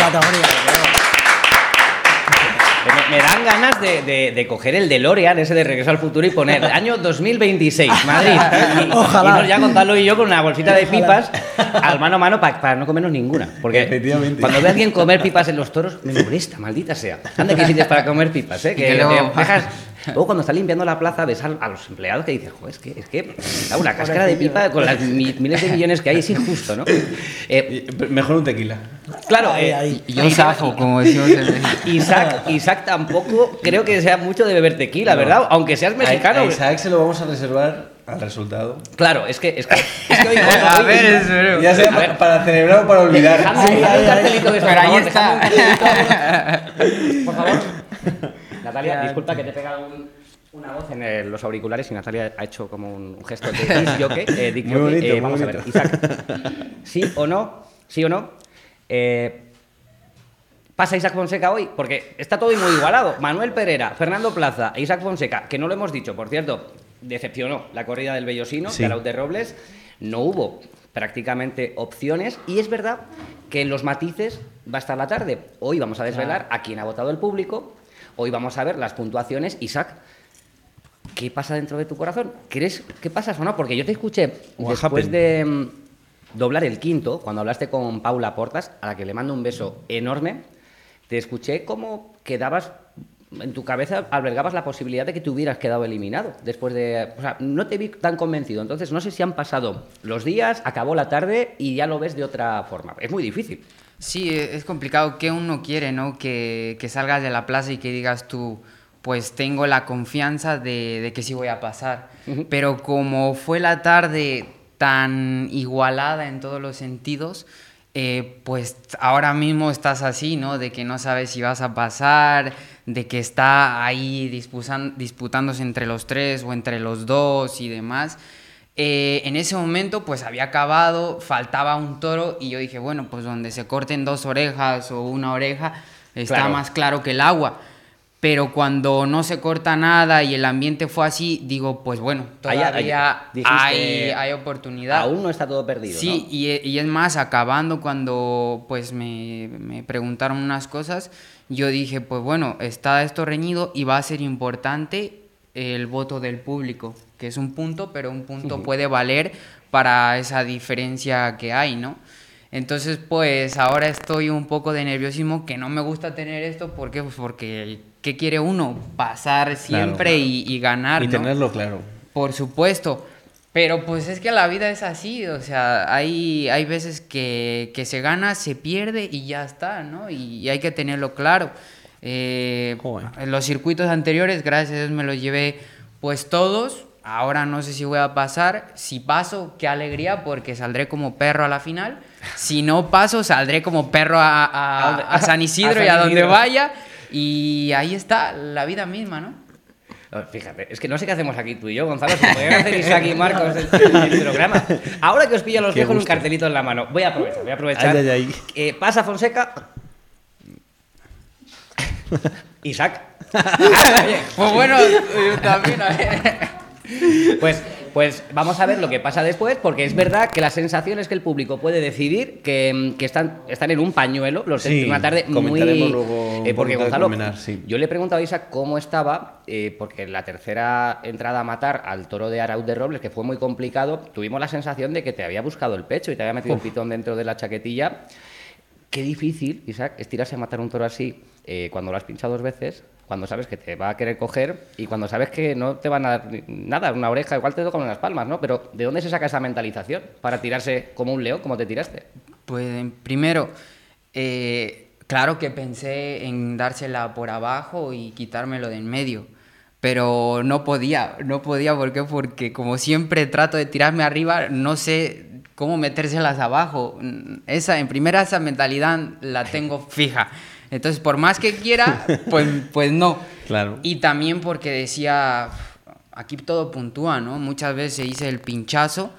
Me, dan ganas de, de- de coger el DeLorean, ese de Regreso al Futuro, y poner año 2026, Madrid. Y, Ojalá. irnos ya Gonzalo y yo con una bolsita de pipas al mano a mano pa- para no comernos ninguna. Porque Efectivamente. cuando veo a alguien comer pipas en los toros, me molesta, maldita sea. Anda que sitios para comer pipas, ¿eh? Y que luego- te dejas- Luego cuando está limpiando la plaza ves a, a los empleados que dices, joder, es que, es que da una cáscara de pipa con las mi- miles de millones que hay, es injusto, ¿no? Eh, Mejor un tequila. claro, Ahí, eh, ahí. Y yo zafo, como decimos. Isaac, Isaac tampoco creo que sea mucho de beber tequila, ¿verdad? Aunque seas mexicano. A, a Isaac se lo vamos a reservar al resultado. Claro, es que, es que, es que hoy, A hoy- ver, espero. Ya sea A ver. pa- para celebrar o para olvidar. Dejadme- dejadme un cartelito de eso, Pero ahí está. Por favor. Natalia, disculpa que te he pegado un- una voz en el- los auriculares y Natalia ha hecho como un, gesto de disc jockey, eh, Muy bonito, Eh, muy vamos a ver. Isaac. ¿Sí o no? ¿Sí o no? Eh, pasa Isaac Fonseca hoy, porque está todo muy igualado. Manuel Pereira, Fernando Plaza, e Isaac Fonseca, que no lo hemos dicho, por cierto, decepcionó la corrida del Bellosino, Sí. de Arauz de Robles. No hubo prácticamente opciones y es verdad que en los matices va a estar la tarde. Hoy vamos a desvelar a quién ha votado el público, hoy vamos a ver las puntuaciones. Isaac, ¿qué pasa dentro de tu corazón? ¿Crees que pasa o no? Porque yo te escuché What después happened? de mm, doblar el quinto, cuando hablaste con Paula Portas, a la que le mando un beso enorme, te escuché como quedabas en tu cabeza albergabas la posibilidad de que te hubieras quedado eliminado después de, o sea, no te vi tan convencido. Entonces, no sé si han pasado los días, acabó la tarde y ya lo ves de otra forma. Es muy difícil. Sí, e- es complicado. que uno quiere, no? Que, que salgas de la plaza y que digas tú, pues tengo la confianza de, de que sí voy a pasar. Pero como fue la tarde tan igualada en todos los sentidos, eh, pues ahora mismo estás así, ¿no? De que no sabes si vas a pasar, de que está ahí dispusan- disputándose entre los tres o entre los dos y demás. Eh, en ese momento pues había acabado, faltaba un toro y yo dije, bueno, pues donde se corten dos orejas o una oreja está Claro. más claro que el agua. Pero cuando no se corta nada y el ambiente fue así, digo, pues bueno, todavía hay, hay oportunidad. Aún no está todo perdido. Sí, ¿no? y, y es más, acabando cuando pues me, me preguntaron unas cosas, yo dije, pues bueno, está esto reñido y va a ser importante el voto del público, que es un punto, pero un punto puede valer para esa diferencia que hay, ¿no? Entonces, pues ahora estoy un poco de nerviosismo, que no me gusta tener esto, ¿por qué? Pues porque, ¿qué quiere uno? Pasar siempre y, y ganar, Y ¿no? tenerlo claro. Por supuesto. Pero pues es que la vida es así, o sea, hay, hay veces que, que se gana, se pierde y ya está, ¿no? Y, y hay que tenerlo claro. Eh, en los circuitos anteriores, gracias a Dios, me los llevé pues todos. Ahora no sé si voy a pasar. Si paso, qué alegría, porque saldré como perro a la final. Si no paso, saldré como perro a, a- ¿A dónde? a San Isidro A y a donde Isidro. vaya. Y ahí está la vida misma, ¿no? Fíjate, es que no sé qué hacemos aquí tú y yo, Gonzalo. Se podrían hacer Isaac y Marcos el, el programa. Ahora que os pillo los con un cartelito en la mano. Voy a aprovechar, voy a aprovechar. Ay, ay, ay. Eh, pasa Fonseca. Isaac. Pues bueno, yo también. a ver. Pues, pues vamos a ver lo que pasa después, porque es verdad que la sensación es que el público puede decidir que, mm, que están, están en un pañuelo los Sí, de una tarde muy. luego eh, porque Gonzalo, sí. yo le he preguntado a Isaac cómo estaba, eh, porque en la tercera entrada a matar al toro de Arauz de Robles, que fue muy complicado, tuvimos la sensación de que te había buscado el pecho y te había metido un pitón dentro de la chaquetilla. Qué difícil, Isaac, es tirarse a matar un toro así eh, cuando lo has pinchado dos veces, cuando sabes que te va a querer coger y cuando sabes que no te van a dar nada, una oreja, igual te tocan unas palmas, ¿no? Pero ¿de dónde se saca esa mentalización para tirarse como un león, como te tiraste? Pues en- primero, eh, claro que pensé en dársela por abajo y quitármelo de en medio, pero no podía, no podía, ¿por qué? Porque como siempre trato de tirarme arriba, no sé cómo metérselas abajo. Esa, en primera, esa mentalidad la tengo fija. Entonces, por más que quiera, pues, pues no. Claro. Y también porque decía, aquí todo puntúa, ¿no? Muchas veces hice el pinchazo,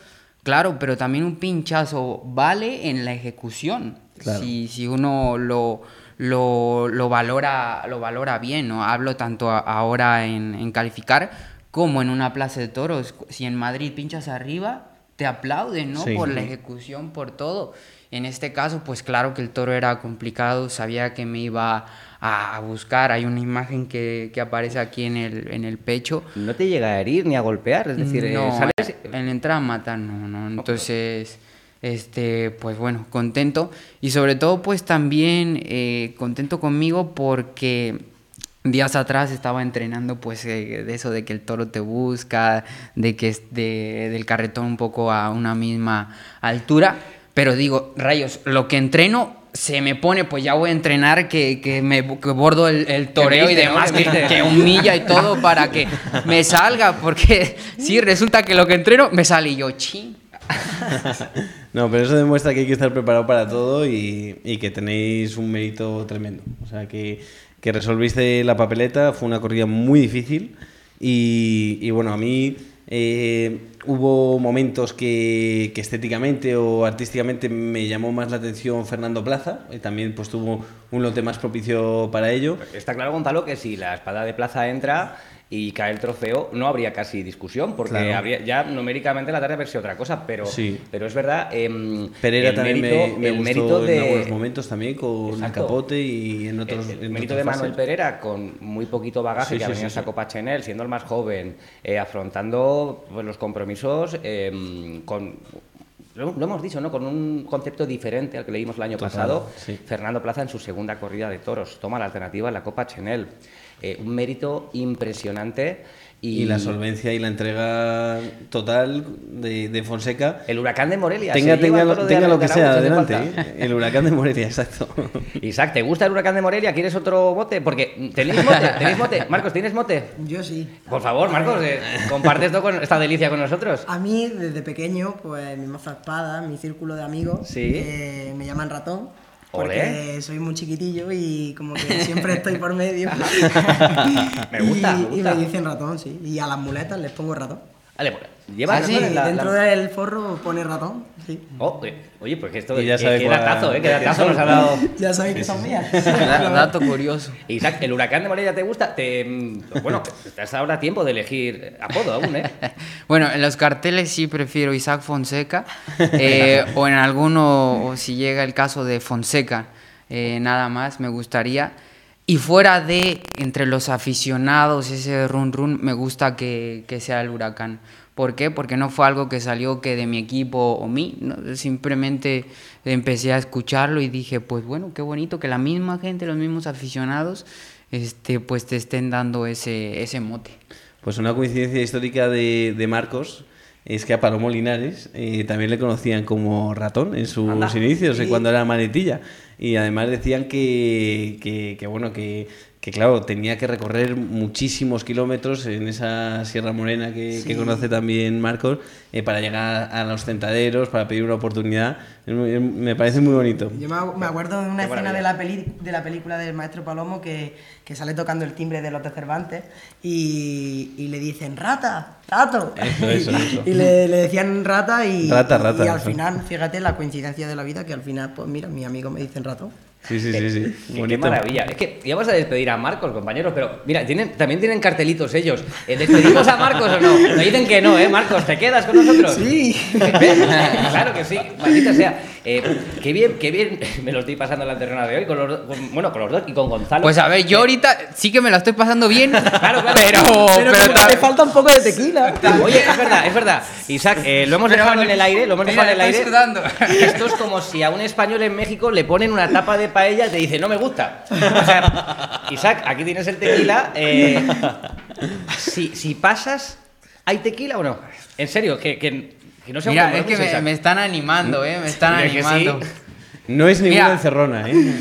claro, pero también un pinchazo vale en la ejecución. Claro. Si, si uno lo, lo, lo valora, lo valora bien, ¿no? Hablo tanto a- ahora en, en calificar como en una plaza de toros. Si en Madrid pinchas arriba, te aplauden, ¿no? Sí. Por la ejecución, por todo. En este caso, pues claro que el toro era complicado, sabía que me iba a, a buscar. Hay una imagen que, que aparece aquí en el, en el pecho. No te llega a herir ni a golpear, es decir, eh, no, sales... en la entrada a matar, no, no. Entonces, este, pues bueno, contento. Y sobre todo, pues también eh, contento conmigo porque días atrás estaba entrenando pues eh, de eso de que el toro te busca, de que es de- del carretón un poco a una misma altura. Pero digo, rayos, lo que entreno se me pone, pues ya voy a entrenar que, que me que bordo el, el toreo y viste, ¿no? demás, Que que humilla y todo para que me salga, porque sí, resulta que lo que entreno me sale y yo, ching. No, pero eso demuestra que hay que estar preparado para todo y, y que tenéis un mérito tremendo. O sea, que, que resolviste la papeleta, fue una corrida muy difícil y, y bueno, a mí eh, hubo momentos que, que estéticamente o artísticamente me llamó más la atención Fernando Plaza, y también pues tuvo un lote más propicio para ello. Está claro, Gonzalo, que si la espada de plaza entra y cae el trofeo, no habría casi discusión, porque Claro. habría, ya numéricamente la tarde habría sido otra cosa, pero, Sí. pero es verdad. em, Pereira el también mérito, me, me el gustó mérito en de, algunos momentos también con el Exacto. capote y en otros el, el en mérito de Manuel. Pereira, con muy poquito bagaje Sí, que sí, esa. Copa Chenel, siendo el más joven, eh, afrontando pues, los compromisos em, con. Lo, lo hemos dicho, ¿no? Con un concepto diferente al que leímos el año Total, pasado. sí. Fernando Plaza en su segunda corrida de toros toma la alternativa en la Copa Chenel. Eh, un mérito impresionante. Y, Y la solvencia y la entrega total de, de Fonseca. El huracán de Morelia. Tenga, tenga, lo, tenga lo que sea, adelante. ¿eh? El huracán de Morelia, exacto. Isaac, ¿te gusta el huracán de Morelia? ¿Quieres otro bote? Porque tenéis mote, tenéis mote. Marcos, ¿tienes mote? Yo sí. Por favor, Marcos, eh, comparte esto con esta delicia con nosotros. A mí, desde pequeño, pues mi maza espada, mi círculo de amigos, Sí. eh, me llaman ratón. Porque soy muy chiquitillo y como que siempre estoy por medio. Me gusta, y, me y gusta. me dicen ratón, sí. Y a las muletas les pongo ratón. Vale, pues, lleva Ah, sí, la- Dentro la- del forro pone ratón, sí. Oh, oye, pues que esto Y ya que- sabe qué datazo, ¿eh? Qué datazo nos ha dado. Ya sabéis que son mías. Da- Dato curioso. Isaac, ¿el huracán de Morelia te gusta? Te, mm, bueno, has ahora tiempo de elegir apodo aún, ¿eh? Bueno, en los carteles sí prefiero Isaac Fonseca, eh, o en alguno, o si llega el caso de Fonseca, eh, nada más me gustaría. Y fuera de, entre los aficionados, ese run run, me gusta que, que sea el huracán. ¿Por qué? Porque no fue algo que salió que de mi equipo o mí, ¿no? simplemente empecé a escucharlo y dije, pues bueno, qué bonito que la misma gente, los mismos aficionados, este, pues te estén dando ese, ese mote. Pues una coincidencia histórica de, de Marcos es que a Palomo Linares eh, también le conocían como ratón en sus Anda. inicios, eh, cuando era manetilla. Y además decían que, que, que, bueno, que, que claro, tenía que recorrer muchísimos kilómetros en esa Sierra Morena que, que conoce también Marcos eh, para llegar a los tentaderos, para pedir una oportunidad. Me parece muy bonito. Yo me acuerdo de una escena de la, peli, de la película del maestro Palomo que, que sale tocando el timbre de los de Cervantes y, y le dicen rata, rato. Eso, eso, eso. y le, le decían rata y, Rata, rata, y al eso. final, fíjate la coincidencia de la vida que al final, pues mira, mi amigo me dicen rato. Sí, sí, sí, sí. Qué- maravilla. Es que íbamos a despedir a Marcos, compañeros, pero mira, tienen, también tienen cartelitos ellos. Eh, ¿Despedimos a Marcos o no? Me dicen que no, ¿eh? Marcos, ¿te quedas con nosotros? Sí. claro que sí, maldita sea. Eh, qué bien, qué bien me lo estoy pasando en la terrena de hoy, con los, con- bueno, con los dos y con Gonzalo. Pues a ver, yo ahorita sí que me la estoy pasando bien, Claro, claro. pero, Pero, pero le falta un poco de tequila. Oye, es verdad, es verdad. Isaac, eh, lo hemos Pero dejado en el aire, lo hemos mira, dejado en el aire. sudando. Esto es como si a un español en México le ponen una tapa de paella y te dice, no me gusta. O sea, Isaac, aquí tienes el tequila. eh, si, si pasas, ¿hay tequila o no? En serio, que, que, que no se Mira, es que me, me están animando, ¿eh? Me están Mira que sí. animando. No es ninguna Mira. encerrona, ¿eh?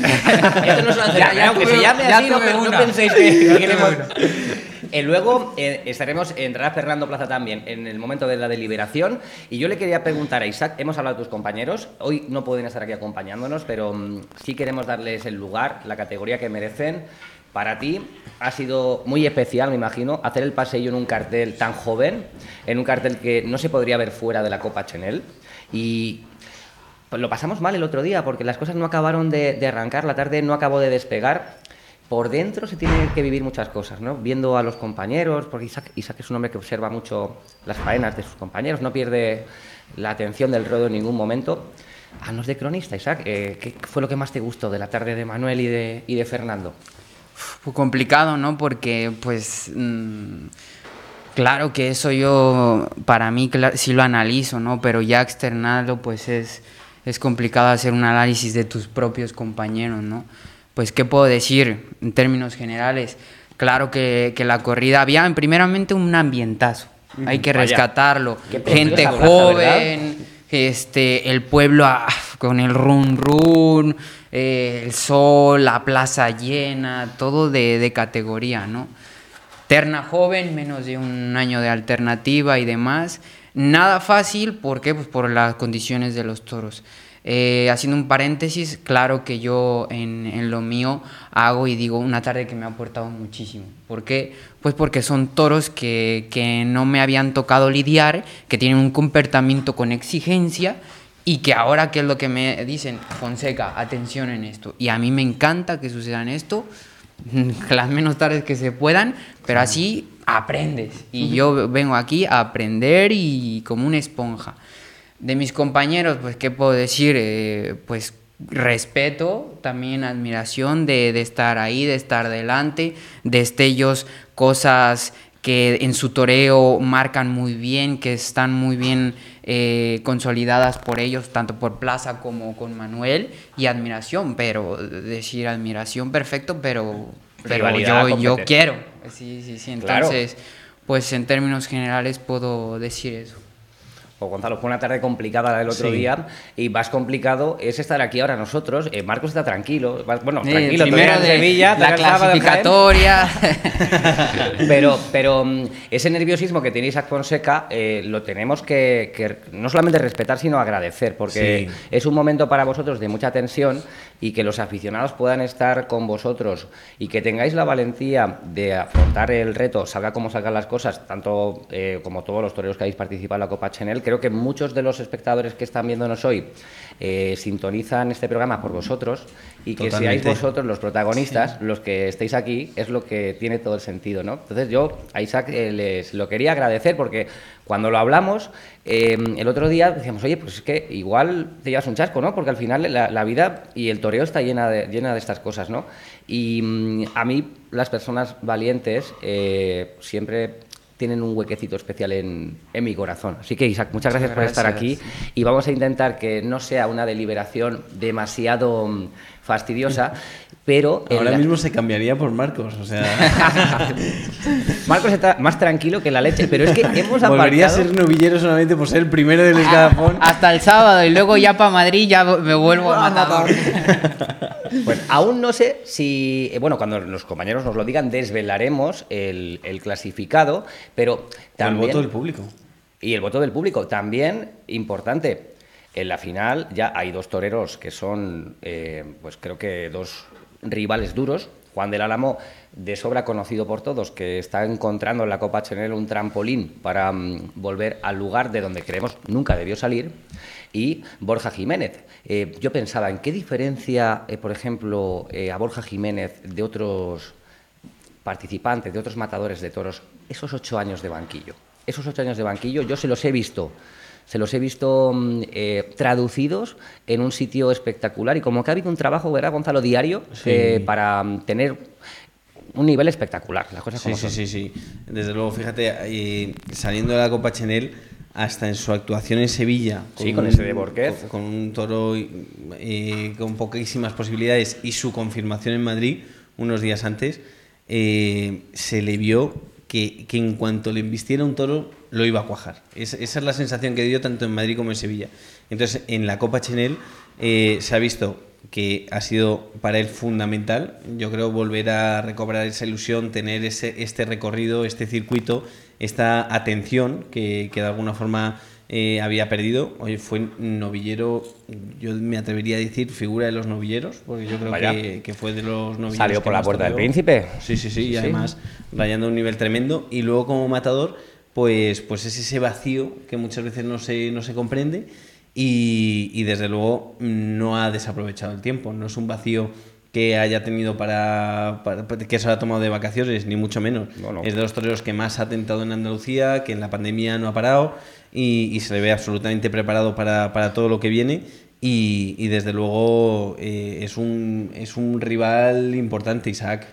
Esto no es una Ya- cerveza, ya aunque tuve- se llame ya así, no, no penséis que, queremos- Eh, luego eh, estaremos, entrará Fernando Plaza también en el momento de la deliberación. Y yo le quería preguntar a Isaac, hemos hablado de tus compañeros, hoy no pueden estar aquí acompañándonos, pero mm, sí queremos darles el lugar, la categoría que merecen. Para ti ha sido muy especial, me imagino, hacer el paseillo en un cartel tan joven, en un cartel que no se podría ver fuera de la Copa Chanel. Y pues lo pasamos mal el otro día porque las cosas no acabaron de, de arrancar, la tarde no acabó de despegar. Por dentro se tienen que vivir muchas cosas, ¿no? Viendo a los compañeros, porque Isaac, Isaac es un hombre que observa mucho las faenas de sus compañeros, no pierde la atención del ruedo en ningún momento. Haznos de cronista, Isaac. eh, ¿Qué fue lo que más te gustó de la tarde de Manuel y de, y de Fernando? Pues complicado, ¿no? Porque, pues, mm, claro que eso yo, para mí, sí lo analizo, ¿no? Pero ya externarlo, pues es, es complicado hacer un análisis de tus propios compañeros, ¿no? Pues, ¿qué puedo decir en términos generales? Claro que, que la corrida había, primeramente, un ambientazo. Hay que Vaya. rescatarlo. Gente joven, este, el pueblo ah, con el run run, eh, el sol, la plaza llena, todo de, de categoría, ¿no? Terna joven, menos de un año de alternativa y demás. Nada fácil, ¿por qué? Pues por las condiciones de los toros. Eh, haciendo un paréntesis, claro que yo en, en lo mío hago y digo una tarde que me ha aportado muchísimo. ¿Por qué? Pues porque son toros que, que no me habían tocado lidiar, que tienen un comportamiento con exigencia y que ahora, ¿qué es lo que me dicen? Fonseca, atención en esto. Y a mí me encanta que suceda en esto, las menos tardes que se puedan, pero así aprendes. Y yo vengo aquí a aprender y como una esponja. De mis compañeros, pues, ¿qué puedo decir? Eh, pues respeto, también admiración de, de estar ahí, de estar delante, destellos, cosas que en su toreo marcan muy bien, que están muy bien eh, consolidadas por ellos, tanto por Plaza como con Manuel, y admiración, pero decir admiración perfecto, pero, pero yo, yo quiero. Sí, sí, sí. Claro. Entonces, pues en términos generales puedo decir eso. O Gonzalo, fue una tarde complicada el otro Sí. día y más complicado es estar aquí ahora nosotros. Eh, Marcos está tranquilo, bueno, tranquilo, primero de Sevilla, la clasificatoria. Pero, pero mm, ese nerviosismo que tiene Isaac Fonseca eh, lo tenemos que, que no solamente respetar, sino agradecer, porque Sí. es un momento para vosotros de mucha tensión y que los aficionados puedan estar con vosotros y que tengáis la valentía de afrontar el reto, salga como salgan las cosas, tanto eh, como todos los toreros que habéis participado en la Copa Chanel. Creo que muchos de los espectadores que están viéndonos hoy eh, sintonizan este programa por vosotros y que seáis Totalmente. vosotros los protagonistas, los que estéis aquí, es lo que tiene todo el sentido, ¿no? Entonces yo a Isaac eh, les lo quería agradecer porque cuando lo hablamos eh, el otro día decíamos, oye, pues es que igual te llevas un chasco, ¿no? Porque al final la, la vida y el toreo está llena de, llena de estas cosas, ¿no? Y mm, a mí las personas valientes eh, siempre tienen un huequecito especial en, en mi corazón. Así que Isaac, muchas gracias, por estar aquí y vamos a intentar que no sea una deliberación demasiado mm, fastidiosa, pero... Ahora la- mismo se cambiaría por Marcos, o sea, Marcos está más tranquilo que la leche, pero es que hemos volvería a aparcado... ser novillero solamente por ser el primero del escalafón. Hasta el sábado y luego ya para Madrid ya me vuelvo a matar. Aún no sé si, eh, bueno, cuando los compañeros nos lo digan, desvelaremos el, el clasificado, pero también... El voto del público. Y el voto del público, también importante. En la final ya hay dos toreros que son, eh, pues creo que dos rivales duros. Juan del Álamo, de sobra conocido por todos, que está encontrando en la Copa Chanel un trampolín para mm, volver al lugar de donde creemos nunca debió salir. Y Borja Jiménez. Eh, yo pensaba, ¿en qué diferencia, eh, por ejemplo, eh, a Borja Jiménez de otros participantes, de otros matadores de toros, esos ocho años de banquillo? Esos ocho años de banquillo yo se los he visto se los he visto mm, eh, traducidos en un sitio espectacular y como que ha habido un trabajo, ¿verdad, Gonzalo, diario Sí. eh, para mm, tener un nivel espectacular, las cosas Sí, como sí, son. sí, sí. Desde luego, fíjate, eh, saliendo de la Copa Chenel, hasta en su actuación en Sevilla. Sí, con ese de Borquez. Con, con un toro eh, con poquísimas posibilidades y su confirmación en Madrid unos días antes, eh, se le vio que, que en cuanto le embistiera un toro, lo iba a cuajar. Es- esa es la sensación que dio tanto en Madrid como en Sevilla. Entonces, en la Copa Chenel eh, se ha visto que ha sido para él fundamental, yo creo, volver a recobrar esa ilusión, tener ese, este recorrido, este circuito, esta atención que, que de alguna forma eh, había perdido. Oye, fue novillero, yo me atrevería a decir figura de los novilleros, porque yo creo que, que fue de los novilleros. Salió por la puerta del príncipe. Sí, sí, sí, y Sí. además rayando un nivel tremendo. Y luego como matador, pues, pues es ese vacío que muchas veces no se, no se comprende y, y desde luego no ha desaprovechado el tiempo. No es un vacío que haya tenido para, para- que se haya tomado de vacaciones, ni mucho menos. No, no. Es de los toreros que más ha tentado en Andalucía, que en la pandemia no ha parado y, y se le ve absolutamente preparado para, para todo lo que viene. Y, y desde luego eh, es, un, es un rival importante, Isaac.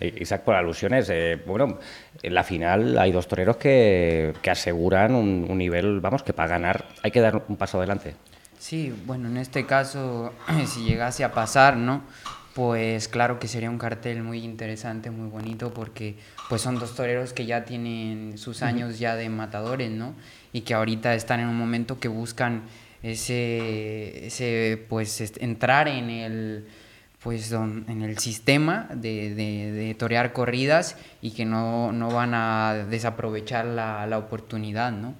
Eh, Isaac, por alusiones, eh, bueno, en la final hay dos toreros que, que aseguran un, un nivel, vamos, que para ganar hay que dar un paso adelante. Sí, bueno, en este caso, si llegase a pasar, ¿no? Pues claro que sería un cartel muy interesante, muy bonito, porque pues son dos toreros que ya tienen sus años ya de matadores, ¿no? Y que ahorita están en un momento que buscan ese, ese pues entrar en el pues don- en el sistema de, de- de torear corridas y que no, no van a desaprovechar la, la oportunidad, ¿no?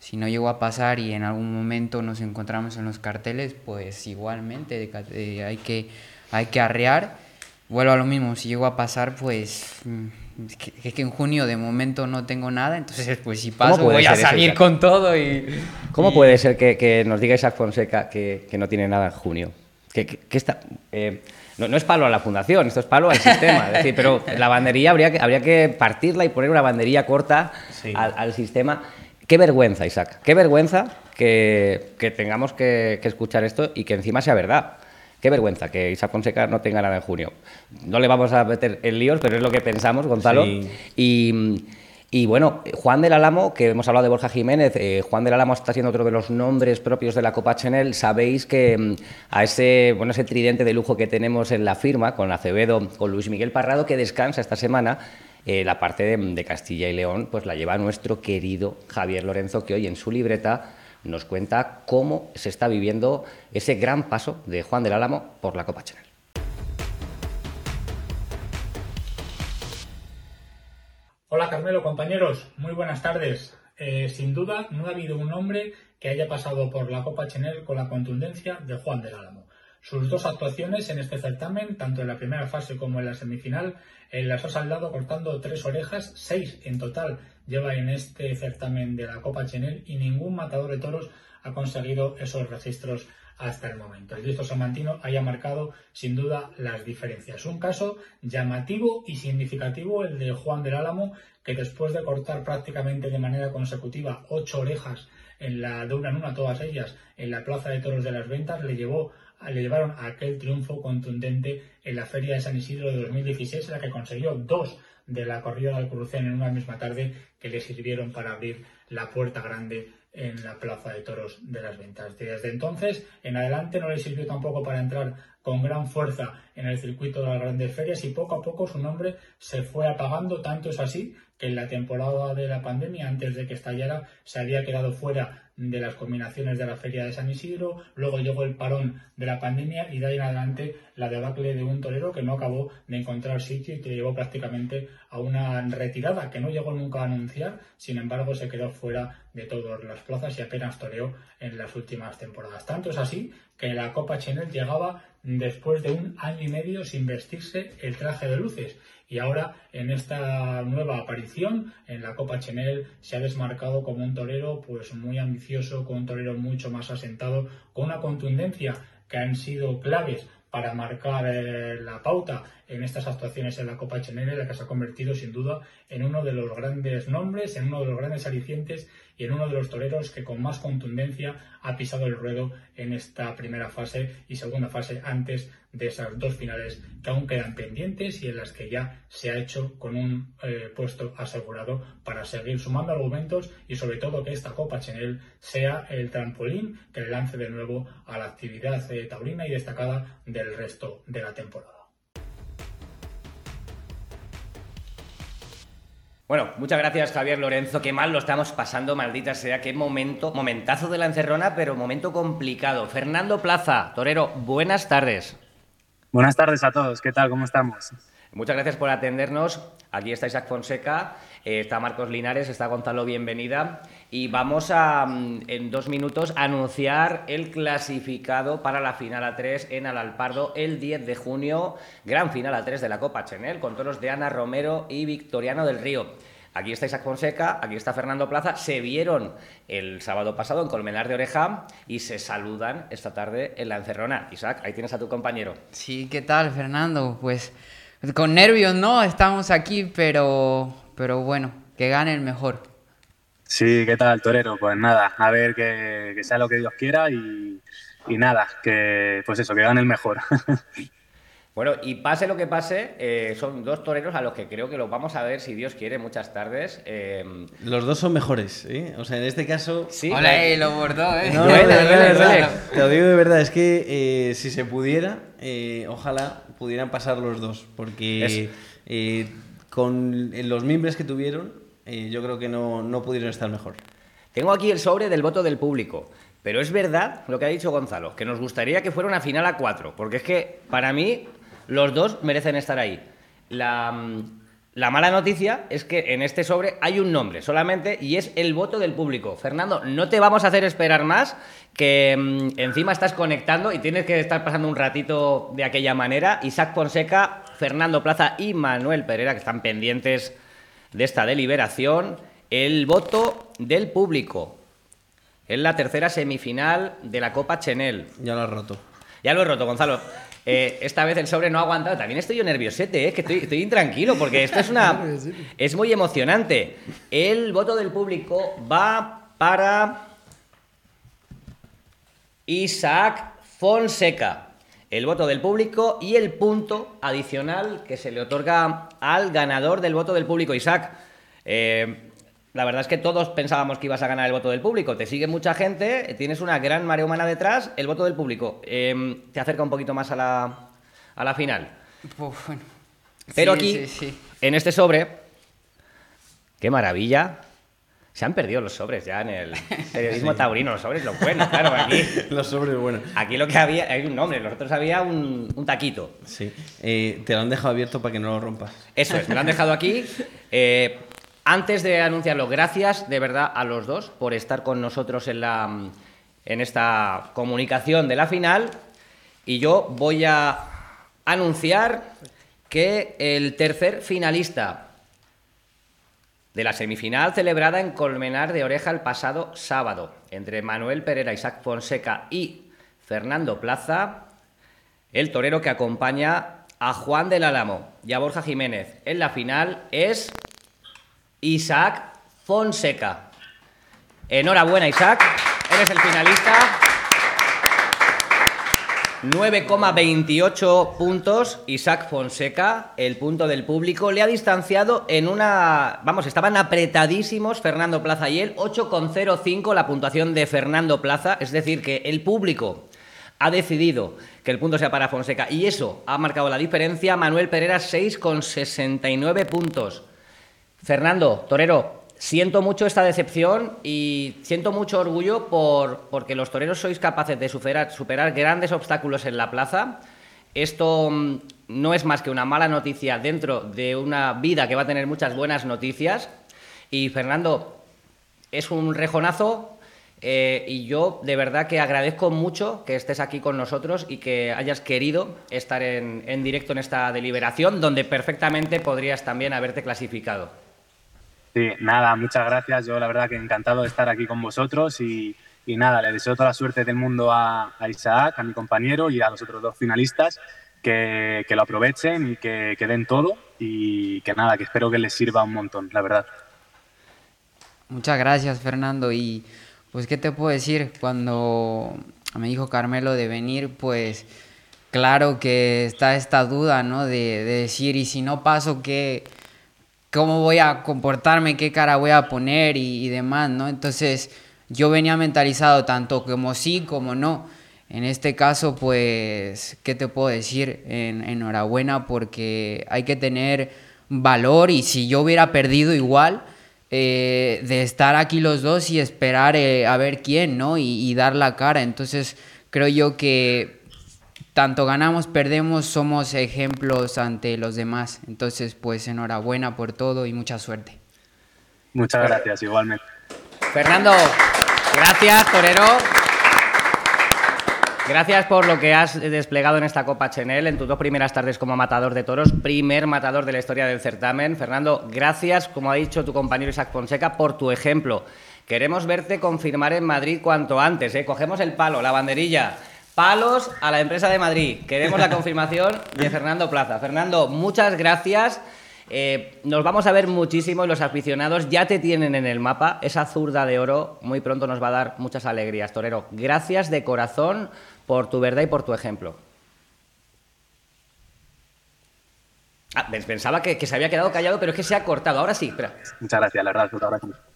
Si no llegó a pasar y en algún momento nos encontramos en los carteles, pues igualmente eh, hay, que, hay que arrear. Vuelvo a lo mismo, si llegó a pasar, pues mm, es que, es que en junio de momento no tengo nada, entonces pues si ¿Cómo paso voy a eso, salir con todo y... ¿Cómo y- puede ser que, que nos diga Isaac Fonseca que, que no tiene nada en junio? Que, que- que está, eh, no, no es palo a la fundación, esto es palo al sistema. es decir, pero la banderilla habría que, habría que partirla y poner una banderilla corta Sí. al, al sistema. Qué vergüenza, Isaac. Qué vergüenza que, que tengamos que, que escuchar esto y que encima sea verdad. Qué vergüenza que Isaac Fonseca no tenga nada en junio. No le vamos a meter en líos, pero es lo que pensamos, Gonzalo. Sí. Y, y bueno, Juan del Álamo, que hemos hablado de Borja Jiménez, eh, Juan del Álamo está siendo otro de los nombres propios de la Copa Chanel. Sabéis que mm, a ese, bueno, ese tridente de lujo que tenemos en la firma, con Acevedo, con Luis Miguel Parrado, que descansa esta semana, eh, la parte de, de Castilla y León, pues la lleva nuestro querido Javier Lorenzo, que hoy en su libreta nos cuenta cómo se está viviendo ese gran paso de Juan del Álamo por la Copa Chanel. Hola Carmelo, compañeros, muy buenas tardes. Eh, sin duda, no ha habido un hombre que haya pasado por la Copa Chanel con la contundencia de Juan del Álamo. Sus dos actuaciones en este certamen, tanto en la primera fase como en la semifinal, eh, las ha saldado cortando tres orejas, seis en total lleva en este certamen de la Copa Chanel y ningún matador de toros ha conseguido esos registros hasta el momento. El listo salmantino haya marcado sin duda las diferencias. Un caso llamativo y significativo el de Juan del Álamo, que después de cortar prácticamente de manera consecutiva ocho orejas en la, de una en una todas ellas en la Plaza de Toros de las Ventas, le llevó le llevaron a aquel triunfo contundente en la Feria de San Isidro de 2016, en la que consiguió dos de la corrida de Alcurucén en una misma tarde que le sirvieron para abrir la puerta grande en la Plaza de Toros de las Ventas. Desde entonces en adelante no le sirvió tampoco para entrar con gran fuerza en el circuito de las grandes ferias y poco a poco su nombre se fue apagando, tanto es así que en la temporada de la pandemia, antes de que estallara, se había quedado fuera de las combinaciones de la Feria de San Isidro, luego llegó el parón de la pandemia y de ahí en adelante la debacle de un torero que no acabó de encontrar sitio y que llevó prácticamente a una retirada que no llegó nunca a anunciar, sin embargo se quedó fuera de todas las plazas y apenas toreó en las últimas temporadas. Tanto es así que la Copa Chanel llegaba después de un año y medio sin vestirse el traje de luces y ahora en esta nueva aparición en la Copa Chenel se ha desmarcado como un torero pues muy ambicioso, con un torero mucho más asentado, con una contundencia que han sido claves para marcar eh, la pauta en estas actuaciones en la Copa Chenel, la que se ha convertido sin duda en uno de los grandes nombres, en uno de los grandes alicientes y en uno de los toreros que con más contundencia ha pisado el ruedo en esta primera fase y segunda fase antes de esas dos finales que aún quedan pendientes y en las que ya se ha hecho con un eh, puesto asegurado para seguir sumando argumentos y sobre todo que esta Copa Chenel sea el trampolín que le lance de nuevo a la actividad eh, taurina y destacada del resto de la temporada. Bueno, muchas gracias Javier Lorenzo. Qué mal lo estamos pasando, maldita sea. Qué momento, momentazo de la encerrona, pero momento complicado. Fernando Plaza, Torero, buenas tardes. Buenas tardes a todos. ¿Qué tal? ¿Cómo estamos? Muchas gracias por atendernos. Aquí está Isaac Fonseca, eh, está Marcos Linares, está Gonzalo Bienvenida y vamos a, mm, en dos minutos, anunciar el clasificado para la final A3 en Alalpardo el 10 de junio, gran final A3 de la Copa Chenel, con toros de Ana Romero y Victoriano del Río. Aquí está Isaac Fonseca, aquí está Fernando Plaza. Se vieron el sábado pasado en Colmenar de Oreja y se saludan esta tarde en la encerrona. Isaac, ahí tienes a tu compañero. Sí, ¿qué tal, Fernando? Pues con nervios, ¿no? Estamos aquí, pero, pero bueno, que gane el mejor. Sí, ¿qué tal, torero? Pues nada, a ver que, sea lo que Dios quiera y, nada, que pues eso, que gane el mejor. Bueno, y pase lo que pase, eh, son dos toreros a los que creo que los vamos a ver, si Dios quiere, muchas tardes. Eh, los dos son mejores, ¿eh? O sea, en este caso... Sí. Hola, lo bordó, ¿eh? No, Te lo digo de verdad, es que eh, si se pudiera, ojalá pudieran pasar los dos, porque con los miembros que tuvieron, yo creo que no, no pudieron estar mejor. Tengo aquí el sobre del voto del público. Pero es verdad lo que ha dicho Gonzalo, que nos gustaría que fuera una final a cuatro, porque es que para mí los dos merecen estar ahí. Mm, la, mala noticia es que en este sobre hay un nombre solamente y es el voto del público. Fernando, no te vamos a hacer esperar más, que mm, encima estás conectando y tienes que estar pasando un ratito de aquella manera. Isaac Fonseca, Fernando Plaza y Manuel Pereira, que están pendientes de esta deliberación. El voto del público. Es la tercera semifinal de la Copa Chenel. Ya lo has roto. Ya lo he roto, Gonzalo. Eh, esta vez el sobre no ha aguantado. También estoy yo nerviosete, ¿eh? que estoy, intranquilo, porque esto es una. Es muy emocionante. El voto del público va para. Isaac Fonseca. El voto del público y el punto adicional que se le otorga al ganador del voto del público, Isaac. Eh, la verdad es que todos pensábamos que ibas a ganar el voto del público. Te sigue mucha gente, tienes una gran marea humana detrás, el voto del público. Em, te acerca un poquito más a la, a la final. Pero aquí, en este sobre, qué maravilla. Se han perdido los sobres ya en el periodismo taurino, los sobres, lo bueno, claro, aquí. los sobres, bueno. Aquí lo que había, hay un nombre, nosotros había un, un taquito. Sí. Eh, te lo han dejado abierto para que no lo rompas. Eso es, me lo han dejado aquí. Eh, antes de anunciarlo, gracias de verdad a los dos por estar con nosotros en, esta comunicación de la final. Y yo voy a anunciar que el tercer finalista de la semifinal celebrada en Colmenar de Oreja el pasado sábado entre Manuel Pereira, Isaac Fonseca y Fernando Plaza, el torero que acompaña a Juan del Álamo y a Borja Jiménez en la final es Isaac Fonseca. Enhorabuena, Isaac. Eres el finalista. 9,28 puntos. Isaac Fonseca, el punto del público, le ha distanciado en una. Vamos, estaban apretadísimos Fernando Plaza y él. 8,05 la puntuación de Fernando Plaza. Es decir, que el público ha decidido que el punto sea para Fonseca y eso ha marcado la diferencia. Manuel Pereira, 6,69 puntos. Fernando, Torero, Siento mucho esta decepción y siento mucho orgullo por, porque los toreros sois capaces de superar, grandes obstáculos en la plaza. Esto mm, no es más que una mala noticia dentro de una vida que va a tener muchas buenas noticias. Y Fernando, es un rejonazo eh, y yo de verdad que agradezco mucho que estés aquí con nosotros y que hayas querido estar en, en directo en esta deliberación, donde perfectamente podrías también haberte clasificado. Sí, nada, muchas gracias. Yo la verdad que encantado de estar aquí con vosotros y, nada, le deseo toda la suerte del mundo a, Isaac, a mi compañero y a los otros dos finalistas, que, lo aprovechen y que, que, den todo y que nada, que espero que les sirva un montón, la verdad. Muchas gracias, Fernando. Y pues, ¿qué te puedo decir? Cuando me dijo Carmelo de venir, pues claro que está esta duda, ¿no? De, de decir, y si no paso, ¿qué? Cómo voy a comportarme, qué cara voy a poner y, demás, ¿no? Entonces yo venía mentalizado tanto como sí como no. En este caso, pues, ¿qué te puedo decir? En, enhorabuena porque hay que tener valor y si yo hubiera perdido igual, eh, de estar aquí los dos y esperar eh, a ver quién, ¿no? Y dar la cara. Entonces creo yo que tanto ganamos, perdemos, somos ejemplos ante los demás. Entonces, pues enhorabuena por todo y mucha suerte. Muchas gracias, igualmente. Fernando, gracias, Torero. Gracias por lo que has desplegado en esta Copa Chenel en tus dos primeras tardes como matador de toros, primer matador de la historia del certamen. Fernando, gracias, como ha dicho tu compañero Isaac Fonseca, por tu ejemplo. Queremos verte confirmar en Madrid cuanto antes. ¿eh? Cogemos el palo, la banderilla. Palos a la empresa de Madrid. Queremos la confirmación de Fernando Plaza. Fernando, muchas gracias. Eh, nos vamos a ver muchísimo y los aficionados ya te tienen en el mapa. Esa zurda de oro muy pronto nos va a dar muchas alegrías, Torero. Gracias de corazón por tu verdad y por tu ejemplo. Ah, pensaba que, se había quedado callado, pero es que se ha cortado. Ahora sí, espera. Muchas gracias, la verdad. Muchas gracias.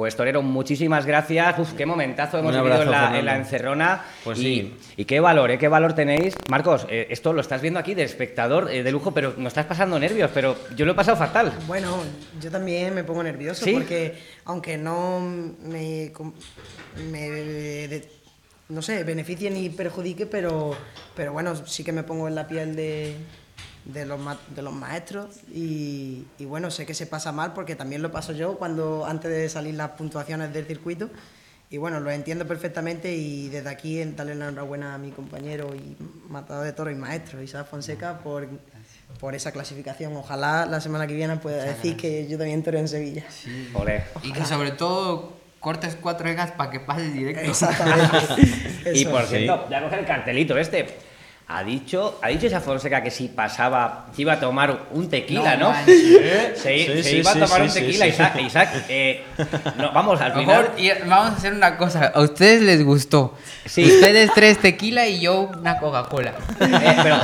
Pues Torero, muchísimas gracias. Uf, qué momentazo hemos vivido en la, en la, encerrona. Pues y, sí. y, qué valor, ¿eh? qué valor tenéis. Marcos, eh, esto lo estás viendo aquí de espectador eh, de lujo, pero no estás pasando nervios, pero yo lo he pasado fatal. Bueno, yo también me pongo nervioso ¿Sí? porque aunque no me, me de, no sé, beneficie ni perjudique, pero, pero bueno, sí que me pongo en la piel de, de los, de los maestros y, y, bueno, sé que se pasa mal porque también lo paso yo cuando antes de salir las puntuaciones del circuito y bueno, lo entiendo perfectamente y desde aquí darle la enhorabuena a mi compañero y matador de toro y maestro Isaac Fonseca por, por esa clasificación. Ojalá la semana que viene pueda decir que yo también toro en Sevilla. Sí. Olé. Y que sobre todo cortes cuatro egas para que pases directo. Exactamente. y por cierto, ya coge el cartelito este. Ha dicho, ha dicho esa Fonseca que si pasaba, se iba a tomar un tequila, ¿no? ¿no? Se, Sí, se sí, iba a sí, tomar sí, un tequila, sí. Isaac. Isaac eh, no, vamos, al final. Mejor, y vamos a hacer una cosa. A ustedes les gustó. Sí. Ustedes tres tequila y yo una Coca-Cola. Eh, pero,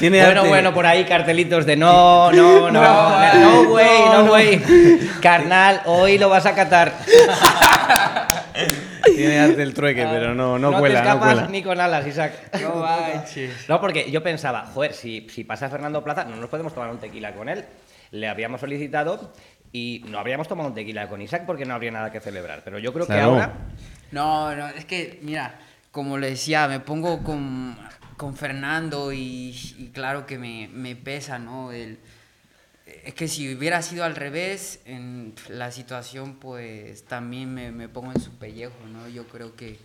Tiene bueno, arte. bueno, por ahí cartelitos de no, no, no, no, no, güey, no, güey. Carnal, hoy lo vas a catar. Tiene arte el trueque, pero no, no, te cuela, no escapas cuela. ni con alas, Isaac. No manches. No, porque yo pensaba, joder, si, si pasa Fernando Plaza, no nos podemos tomar un tequila con él. Le habíamos solicitado y no habríamos tomado un tequila con Isaac porque no habría nada que celebrar. Pero yo creo que ahora. No, no, es que, mira, como le decía, me pongo con, con Fernando y, y claro que me, me pesa, ¿no? El, es que si hubiera sido al revés, en la situación, pues también me, me pongo en su pellejo, ¿no? Yo creo que,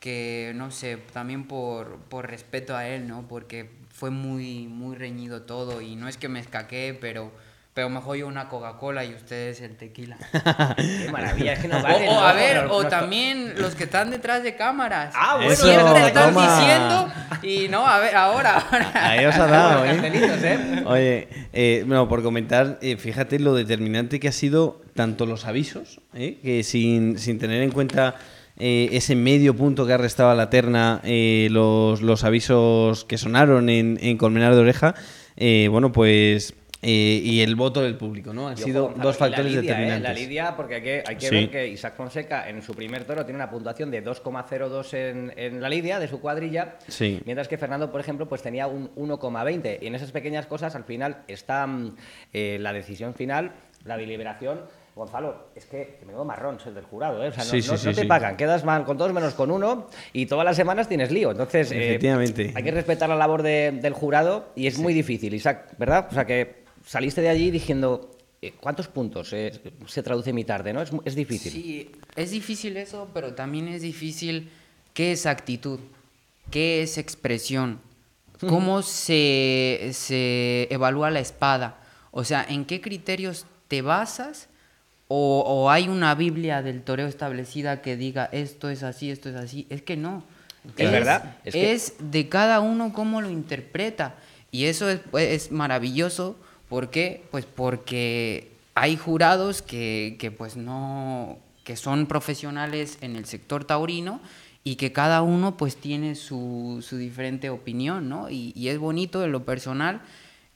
que no sé, también por, por respeto a él, ¿no? Porque fue muy, muy reñido todo y no es que me escaqué, pero, pero mejor yo una Coca-Cola y ustedes el tequila. Qué maravilla, es que no O, vale. o no, a ver, no, o no, también los que están detrás de cámaras. Ah, bueno, Eso, Siempre están toma. diciendo y no, a ver, ahora, ahora. Ahí os ha dado, ¿eh? ¿eh? Oye, eh, bueno, por comentar, eh, fíjate lo determinante que ha sido tanto los avisos, ¿eh? que sin, sin tener en cuenta eh, ese medio punto que ha restado a la terna, eh, los, los avisos que sonaron en, en Colmenar de Oreja, eh, bueno, pues... eh, y el voto del público, ¿no? Han Y ojo, sido Gonzalo, dos y la factores lidia, ¿eh? determinantes. La lidia, porque hay que, hay que Sí. ver que Isaac Fonseca en su primer toro tiene una puntuación de 2,02 en, en la lidia de su cuadrilla, Sí. mientras que Fernando, por ejemplo, pues tenía un 1,20. Y en esas pequeñas cosas, al final, está mm, eh, la decisión final la deliberación, Gonzalo, es que me menudo marrón ser del jurado, ¿eh? O sea, no, Sí, sí, no- sí, no te sí. pagan, quedas mal con todos menos con uno y todas las semanas tienes lío. Entonces, eh, Efectivamente. hay que respetar la labor de- del jurado y es muy difícil, Isaac, ¿verdad? O sea, que saliste de allí diciendo, eh, ¿cuántos puntos eh, se traduce mi tarde, no? Es, difícil. Sí, es difícil eso, pero también es difícil qué es actitud, qué es expresión, cómo se, se evalúa la espada, o sea, en qué criterios te basas o, o hay una Biblia del toreo establecida que diga esto es así, esto es así, es que no. Es verdad, es de cada uno cómo lo interpreta y eso es, es maravilloso, ¿por qué? Pues porque hay jurados que, que pues no, que son profesionales en el sector taurino y que cada uno pues tiene su, su diferente opinión, ¿no? Y, y es bonito en lo personal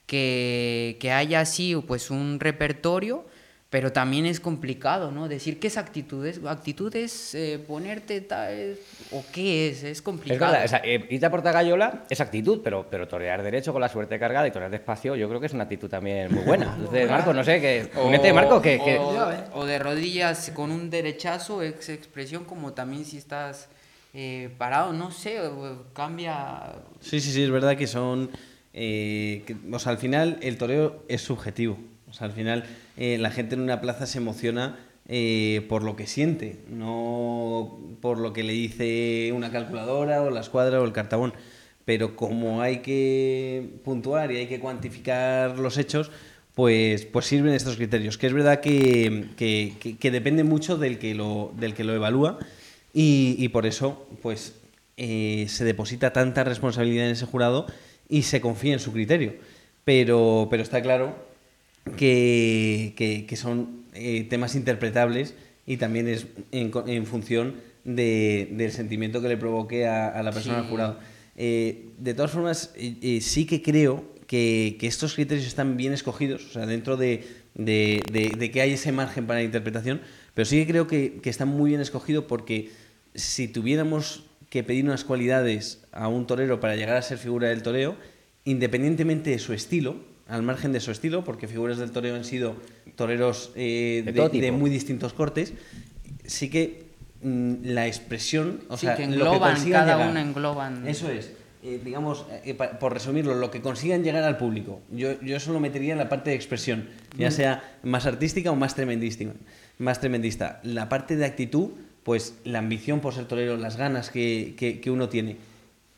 que, que haya así pues un repertorio, pero también es complicado, ¿no? Decir qué es actitud, es, actitud es eh, ponerte tal, o qué es, es Es complicado. verdad, o sea, eh, irte a Portagayola es actitud, pero, pero torear derecho con la suerte cargada y torear despacio, yo creo que es una actitud también muy buena. Entonces, Marco, no sé, que, únete, Marco, que, que- o, o de rodillas con un derechazo, ex expresión como también si estás eh, parado, no sé, o- cambia. Sí, sí, sí, es verdad que son... eh, que- o sea, al final el toreo es subjetivo. O sea, al final eh, la gente en una plaza se emociona eh, por lo que siente, no por lo que le dice una calculadora o la escuadra o el cartabón. Pero como hay que puntuar y hay que cuantificar los hechos, pues, pues sirven estos criterios. Que es verdad que, que- depende mucho del que lo, del que lo evalúa y, y por eso pues eh, se deposita tanta responsabilidad en ese jurado y se confía en su criterio. Pero, pero está claro que, que- que son eh, temas interpretables y también es en, función de- del sentimiento que le provoque a, a la persona Sí. al jurado. Eh, de todas formas, eh, sí que creo que, que estos criterios están bien escogidos, o sea, dentro de, de- de- de que hay ese margen para la interpretación, pero sí que creo que, que están muy bien escogidos porque si tuviéramos que pedir unas cualidades a un torero para llegar a ser figura del toreo, independientemente de su estilo, al margen de su estilo, porque figuras del toreo han sido toreros eh, De muy distintos cortes, sí que mm, la expresión, o Sí, sea, que lo engloban, consigan cada llegar- una engloban. Eso es. eh, digamos, eh, pa- por resumirlo, lo que consigan llegar al público. Yo, yo eso lo metería en la parte de expresión, ya sea más artística o más tremendística. Más tremendista. La parte de actitud, pues la ambición por ser torero, las ganas que, que- que uno tiene.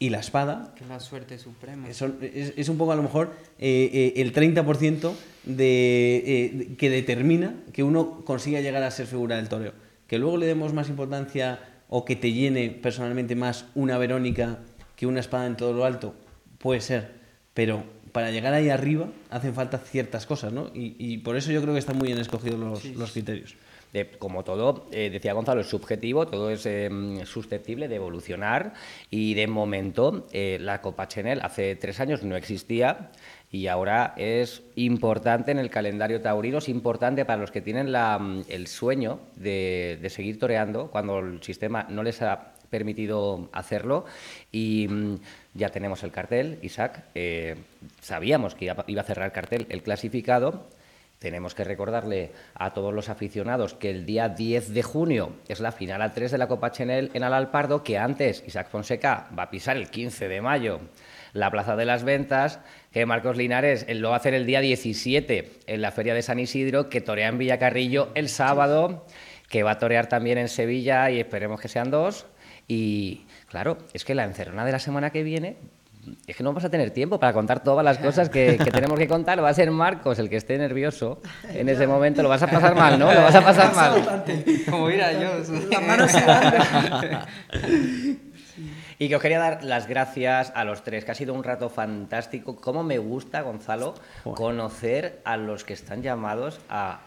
Y la espada, Que la suerte suprema. son- es, es un poco a lo mejor eh, eh, el 30% de, eh, de- que determina que uno consiga llegar a ser figura del toreo. Que luego le demos más importancia o que te llene personalmente más una Verónica que una espada en todo lo alto, puede ser. Pero para llegar ahí arriba hacen falta ciertas cosas, ¿no? Y, y por eso yo creo que están muy bien escogidos los, los criterios. De- como todo, eh, decía Gonzalo, es subjetivo, todo es eh, susceptible de evolucionar y de momento eh, la Copa Chenel hace tres años no existía y ahora es importante en el calendario taurino, es importante para los que tienen la, mm, el sueño de, de seguir toreando cuando el sistema no les ha permitido hacerlo y mm, ya tenemos el cartel, Isaac, eh, sabíamos que iba, a cerrar cartel el clasificado, tenemos que recordarle a todos los aficionados que el día 10 de junio es la final a 3 de la Copa Chenel en Alalpardo, que antes Isaac Fonseca va a pisar el 15 de mayo la Plaza de las Ventas, que Marcos Linares lo va a hacer el día 17 en la Feria de San Isidro, que torea en Villacarrillo el sábado, que va a torear también en Sevilla y esperemos que sean dos. Y claro, es que la encerrona de la semana que viene es que no vamos a tener tiempo para contar todas las cosas que, que tenemos que contar. Va a ser Marcos el que esté nervioso en ese momento. Lo vas a pasar mal, ¿no? Lo vas a pasar mal. Como mira yo. Las manos sudando. Y que os quería dar las gracias a los tres, que ha sido un rato fantástico. Cómo me gusta, Gonzalo, conocer a los que están llamados a,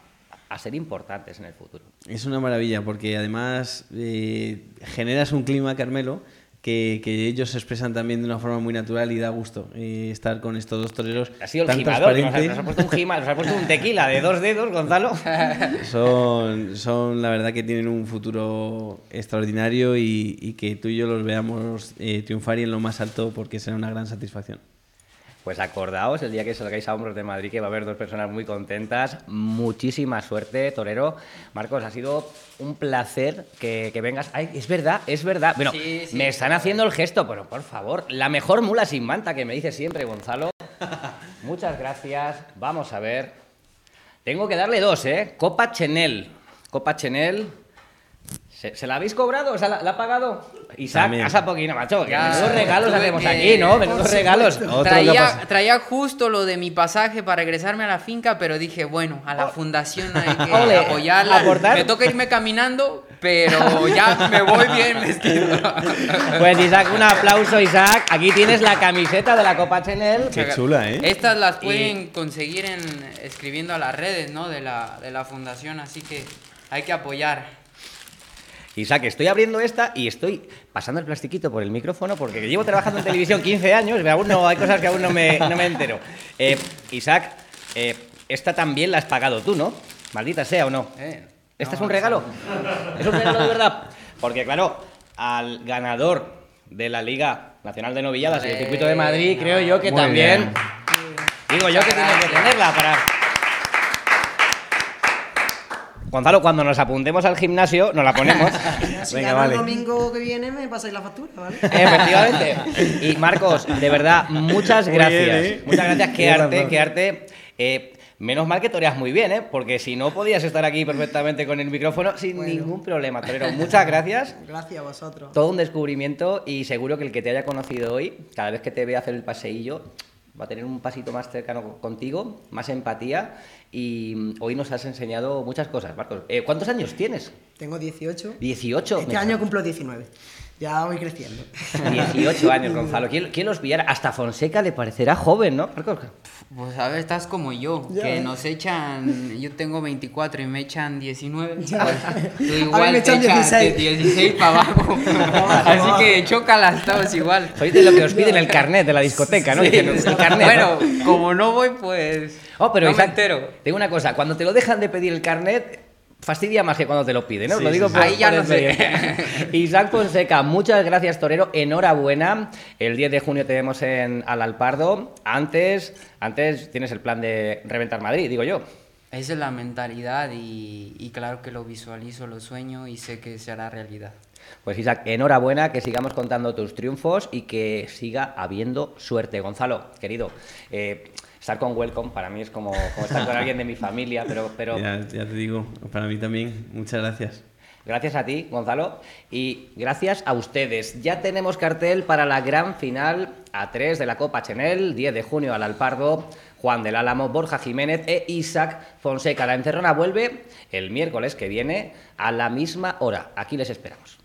a ser importantes en el futuro. Es una maravilla porque además eh, generas un clima, Carmelo, que, que ellos se expresan también de una forma muy natural y da gusto eh, estar con estos dos toreros Ha sido el tan gimador, nos ha, transparentes. nos ha puesto un gima, nos ha puesto un tequila de dos dedos, Gonzalo. Son, son la verdad que tienen un futuro extraordinario y, y que tú y yo los veamos eh, triunfar y en lo más alto porque será una gran satisfacción. Pues acordaos el día que salgáis a Hombros de Madrid que va a haber dos personas muy contentas. Muchísima suerte, Torero. Marcos, ha sido un placer que, que vengas. Ay, es verdad, es verdad. Bueno, Sí, sí, me están haciendo el gesto, pero por favor, la mejor mula sin manta que me dice siempre Gonzalo. Muchas gracias. Vamos a ver. Tengo que darle dos, ¿eh? Copa Chenel. Copa Chenel. ¿Se, se la habéis cobrado? ¿Se la, la ha pagado? Isaac, casa poquito, macho. que Ya, menudos regalos hacemos aquí, ¿no? Menudos regalos. Traía, traía justo lo de mi pasaje para regresarme a la finca, pero dije, bueno, a la fundación hay que Ole, apoyarla. aportar. Me toca irme caminando, pero ya me voy bien vestido. Pues Isaac, un aplauso, Isaac. Aquí tienes la camiseta de la Copa Chenel. Qué chula, ¿eh? Estas las Y- pueden conseguir en, escribiendo a las redes ¿no? de, la, de la fundación, así que hay que apoyar. Isaac, estoy abriendo esta y estoy pasando el plastiquito por el micrófono porque llevo trabajando en televisión 15 años y aún no, hay cosas que aún no me, no me entero. Eh, Isaac, eh, esta también la has pagado tú, ¿no? Maldita sea o no. Eh, ¿Este es un regalo? ¿Es un regalo de verdad? Porque, claro, al ganador de la Liga Nacional de Novilladas y el Circuito de Madrid, creo yo que Muy también. bien. Digo yo que tiene que tenerla para. Gonzalo, cuando nos apuntemos al gimnasio, nos la ponemos. Si Venga, gano vale. el domingo que viene, me pasáis la factura, ¿vale? Efectivamente. Y Marcos, de verdad, muchas gracias. bien, ¿eh? Muchas gracias, qué arte, qué arte. Eh, menos mal que toreas muy bien, ¿eh? Porque si no podías estar aquí perfectamente con el micrófono sin Bueno. ningún problema, torero. Muchas gracias. Gracias a vosotros. Todo un descubrimiento y seguro que el que te haya conocido hoy, cada vez que te vea hacer el paseillo, va a tener un pasito más cercano contigo, más empatía y mm, hoy nos has enseñado muchas cosas, Marcos. Eh, ¿Cuántos años tienes? Tengo 18. 18. Este año cumplo 19. Ya voy creciendo. 18 años, Gonzalo. ¿Quién, quién los pillara? Hasta Fonseca le parecerá joven, ¿no, Marcos? Pues a ver, estás como yo, Ya. que nos echan, yo tengo 24 y me echan 19, pues tú A mí igual me te echan echas 16. 16 para abajo, así que chócalas todos igual. Sois de lo que os piden el carnet de la discoteca, ¿no? Sí. Dicen, el carnet. Bueno, ¿no? como no voy, pues Oh, pero no me entero. Tengo una cosa, cuando te lo dejan de pedir el carnet, fastidia más que cuando te lo piden, ¿no? Sí, lo digo sí, por. Ahí ya por no sé. Isaac Fonseca, muchas gracias, Torero. Enhorabuena. El 10 de junio te vemos en Alalpardo. Antes, antes tienes el plan de reventar Madrid, digo yo. Esa es la mentalidad y, y claro que lo visualizo, lo sueño y sé que se hará realidad. Pues Isaac, enhorabuena, que sigamos contando tus triunfos y que siga habiendo suerte. Gonzalo, querido, eh, estar con Welcome para mí es como, como estar con alguien de mi familia, pero, pero Ya, ya te digo, para mí también, muchas gracias. gracias a ti, Gonzalo, y gracias a ustedes. Ya tenemos cartel para la gran final A3 de la Copa Chenel, 10 de junio al Alpardo. Juan del Álamo, Borja Jiménez e Isaac Fonseca. La encerrona vuelve el miércoles que viene a la misma hora. Aquí les esperamos.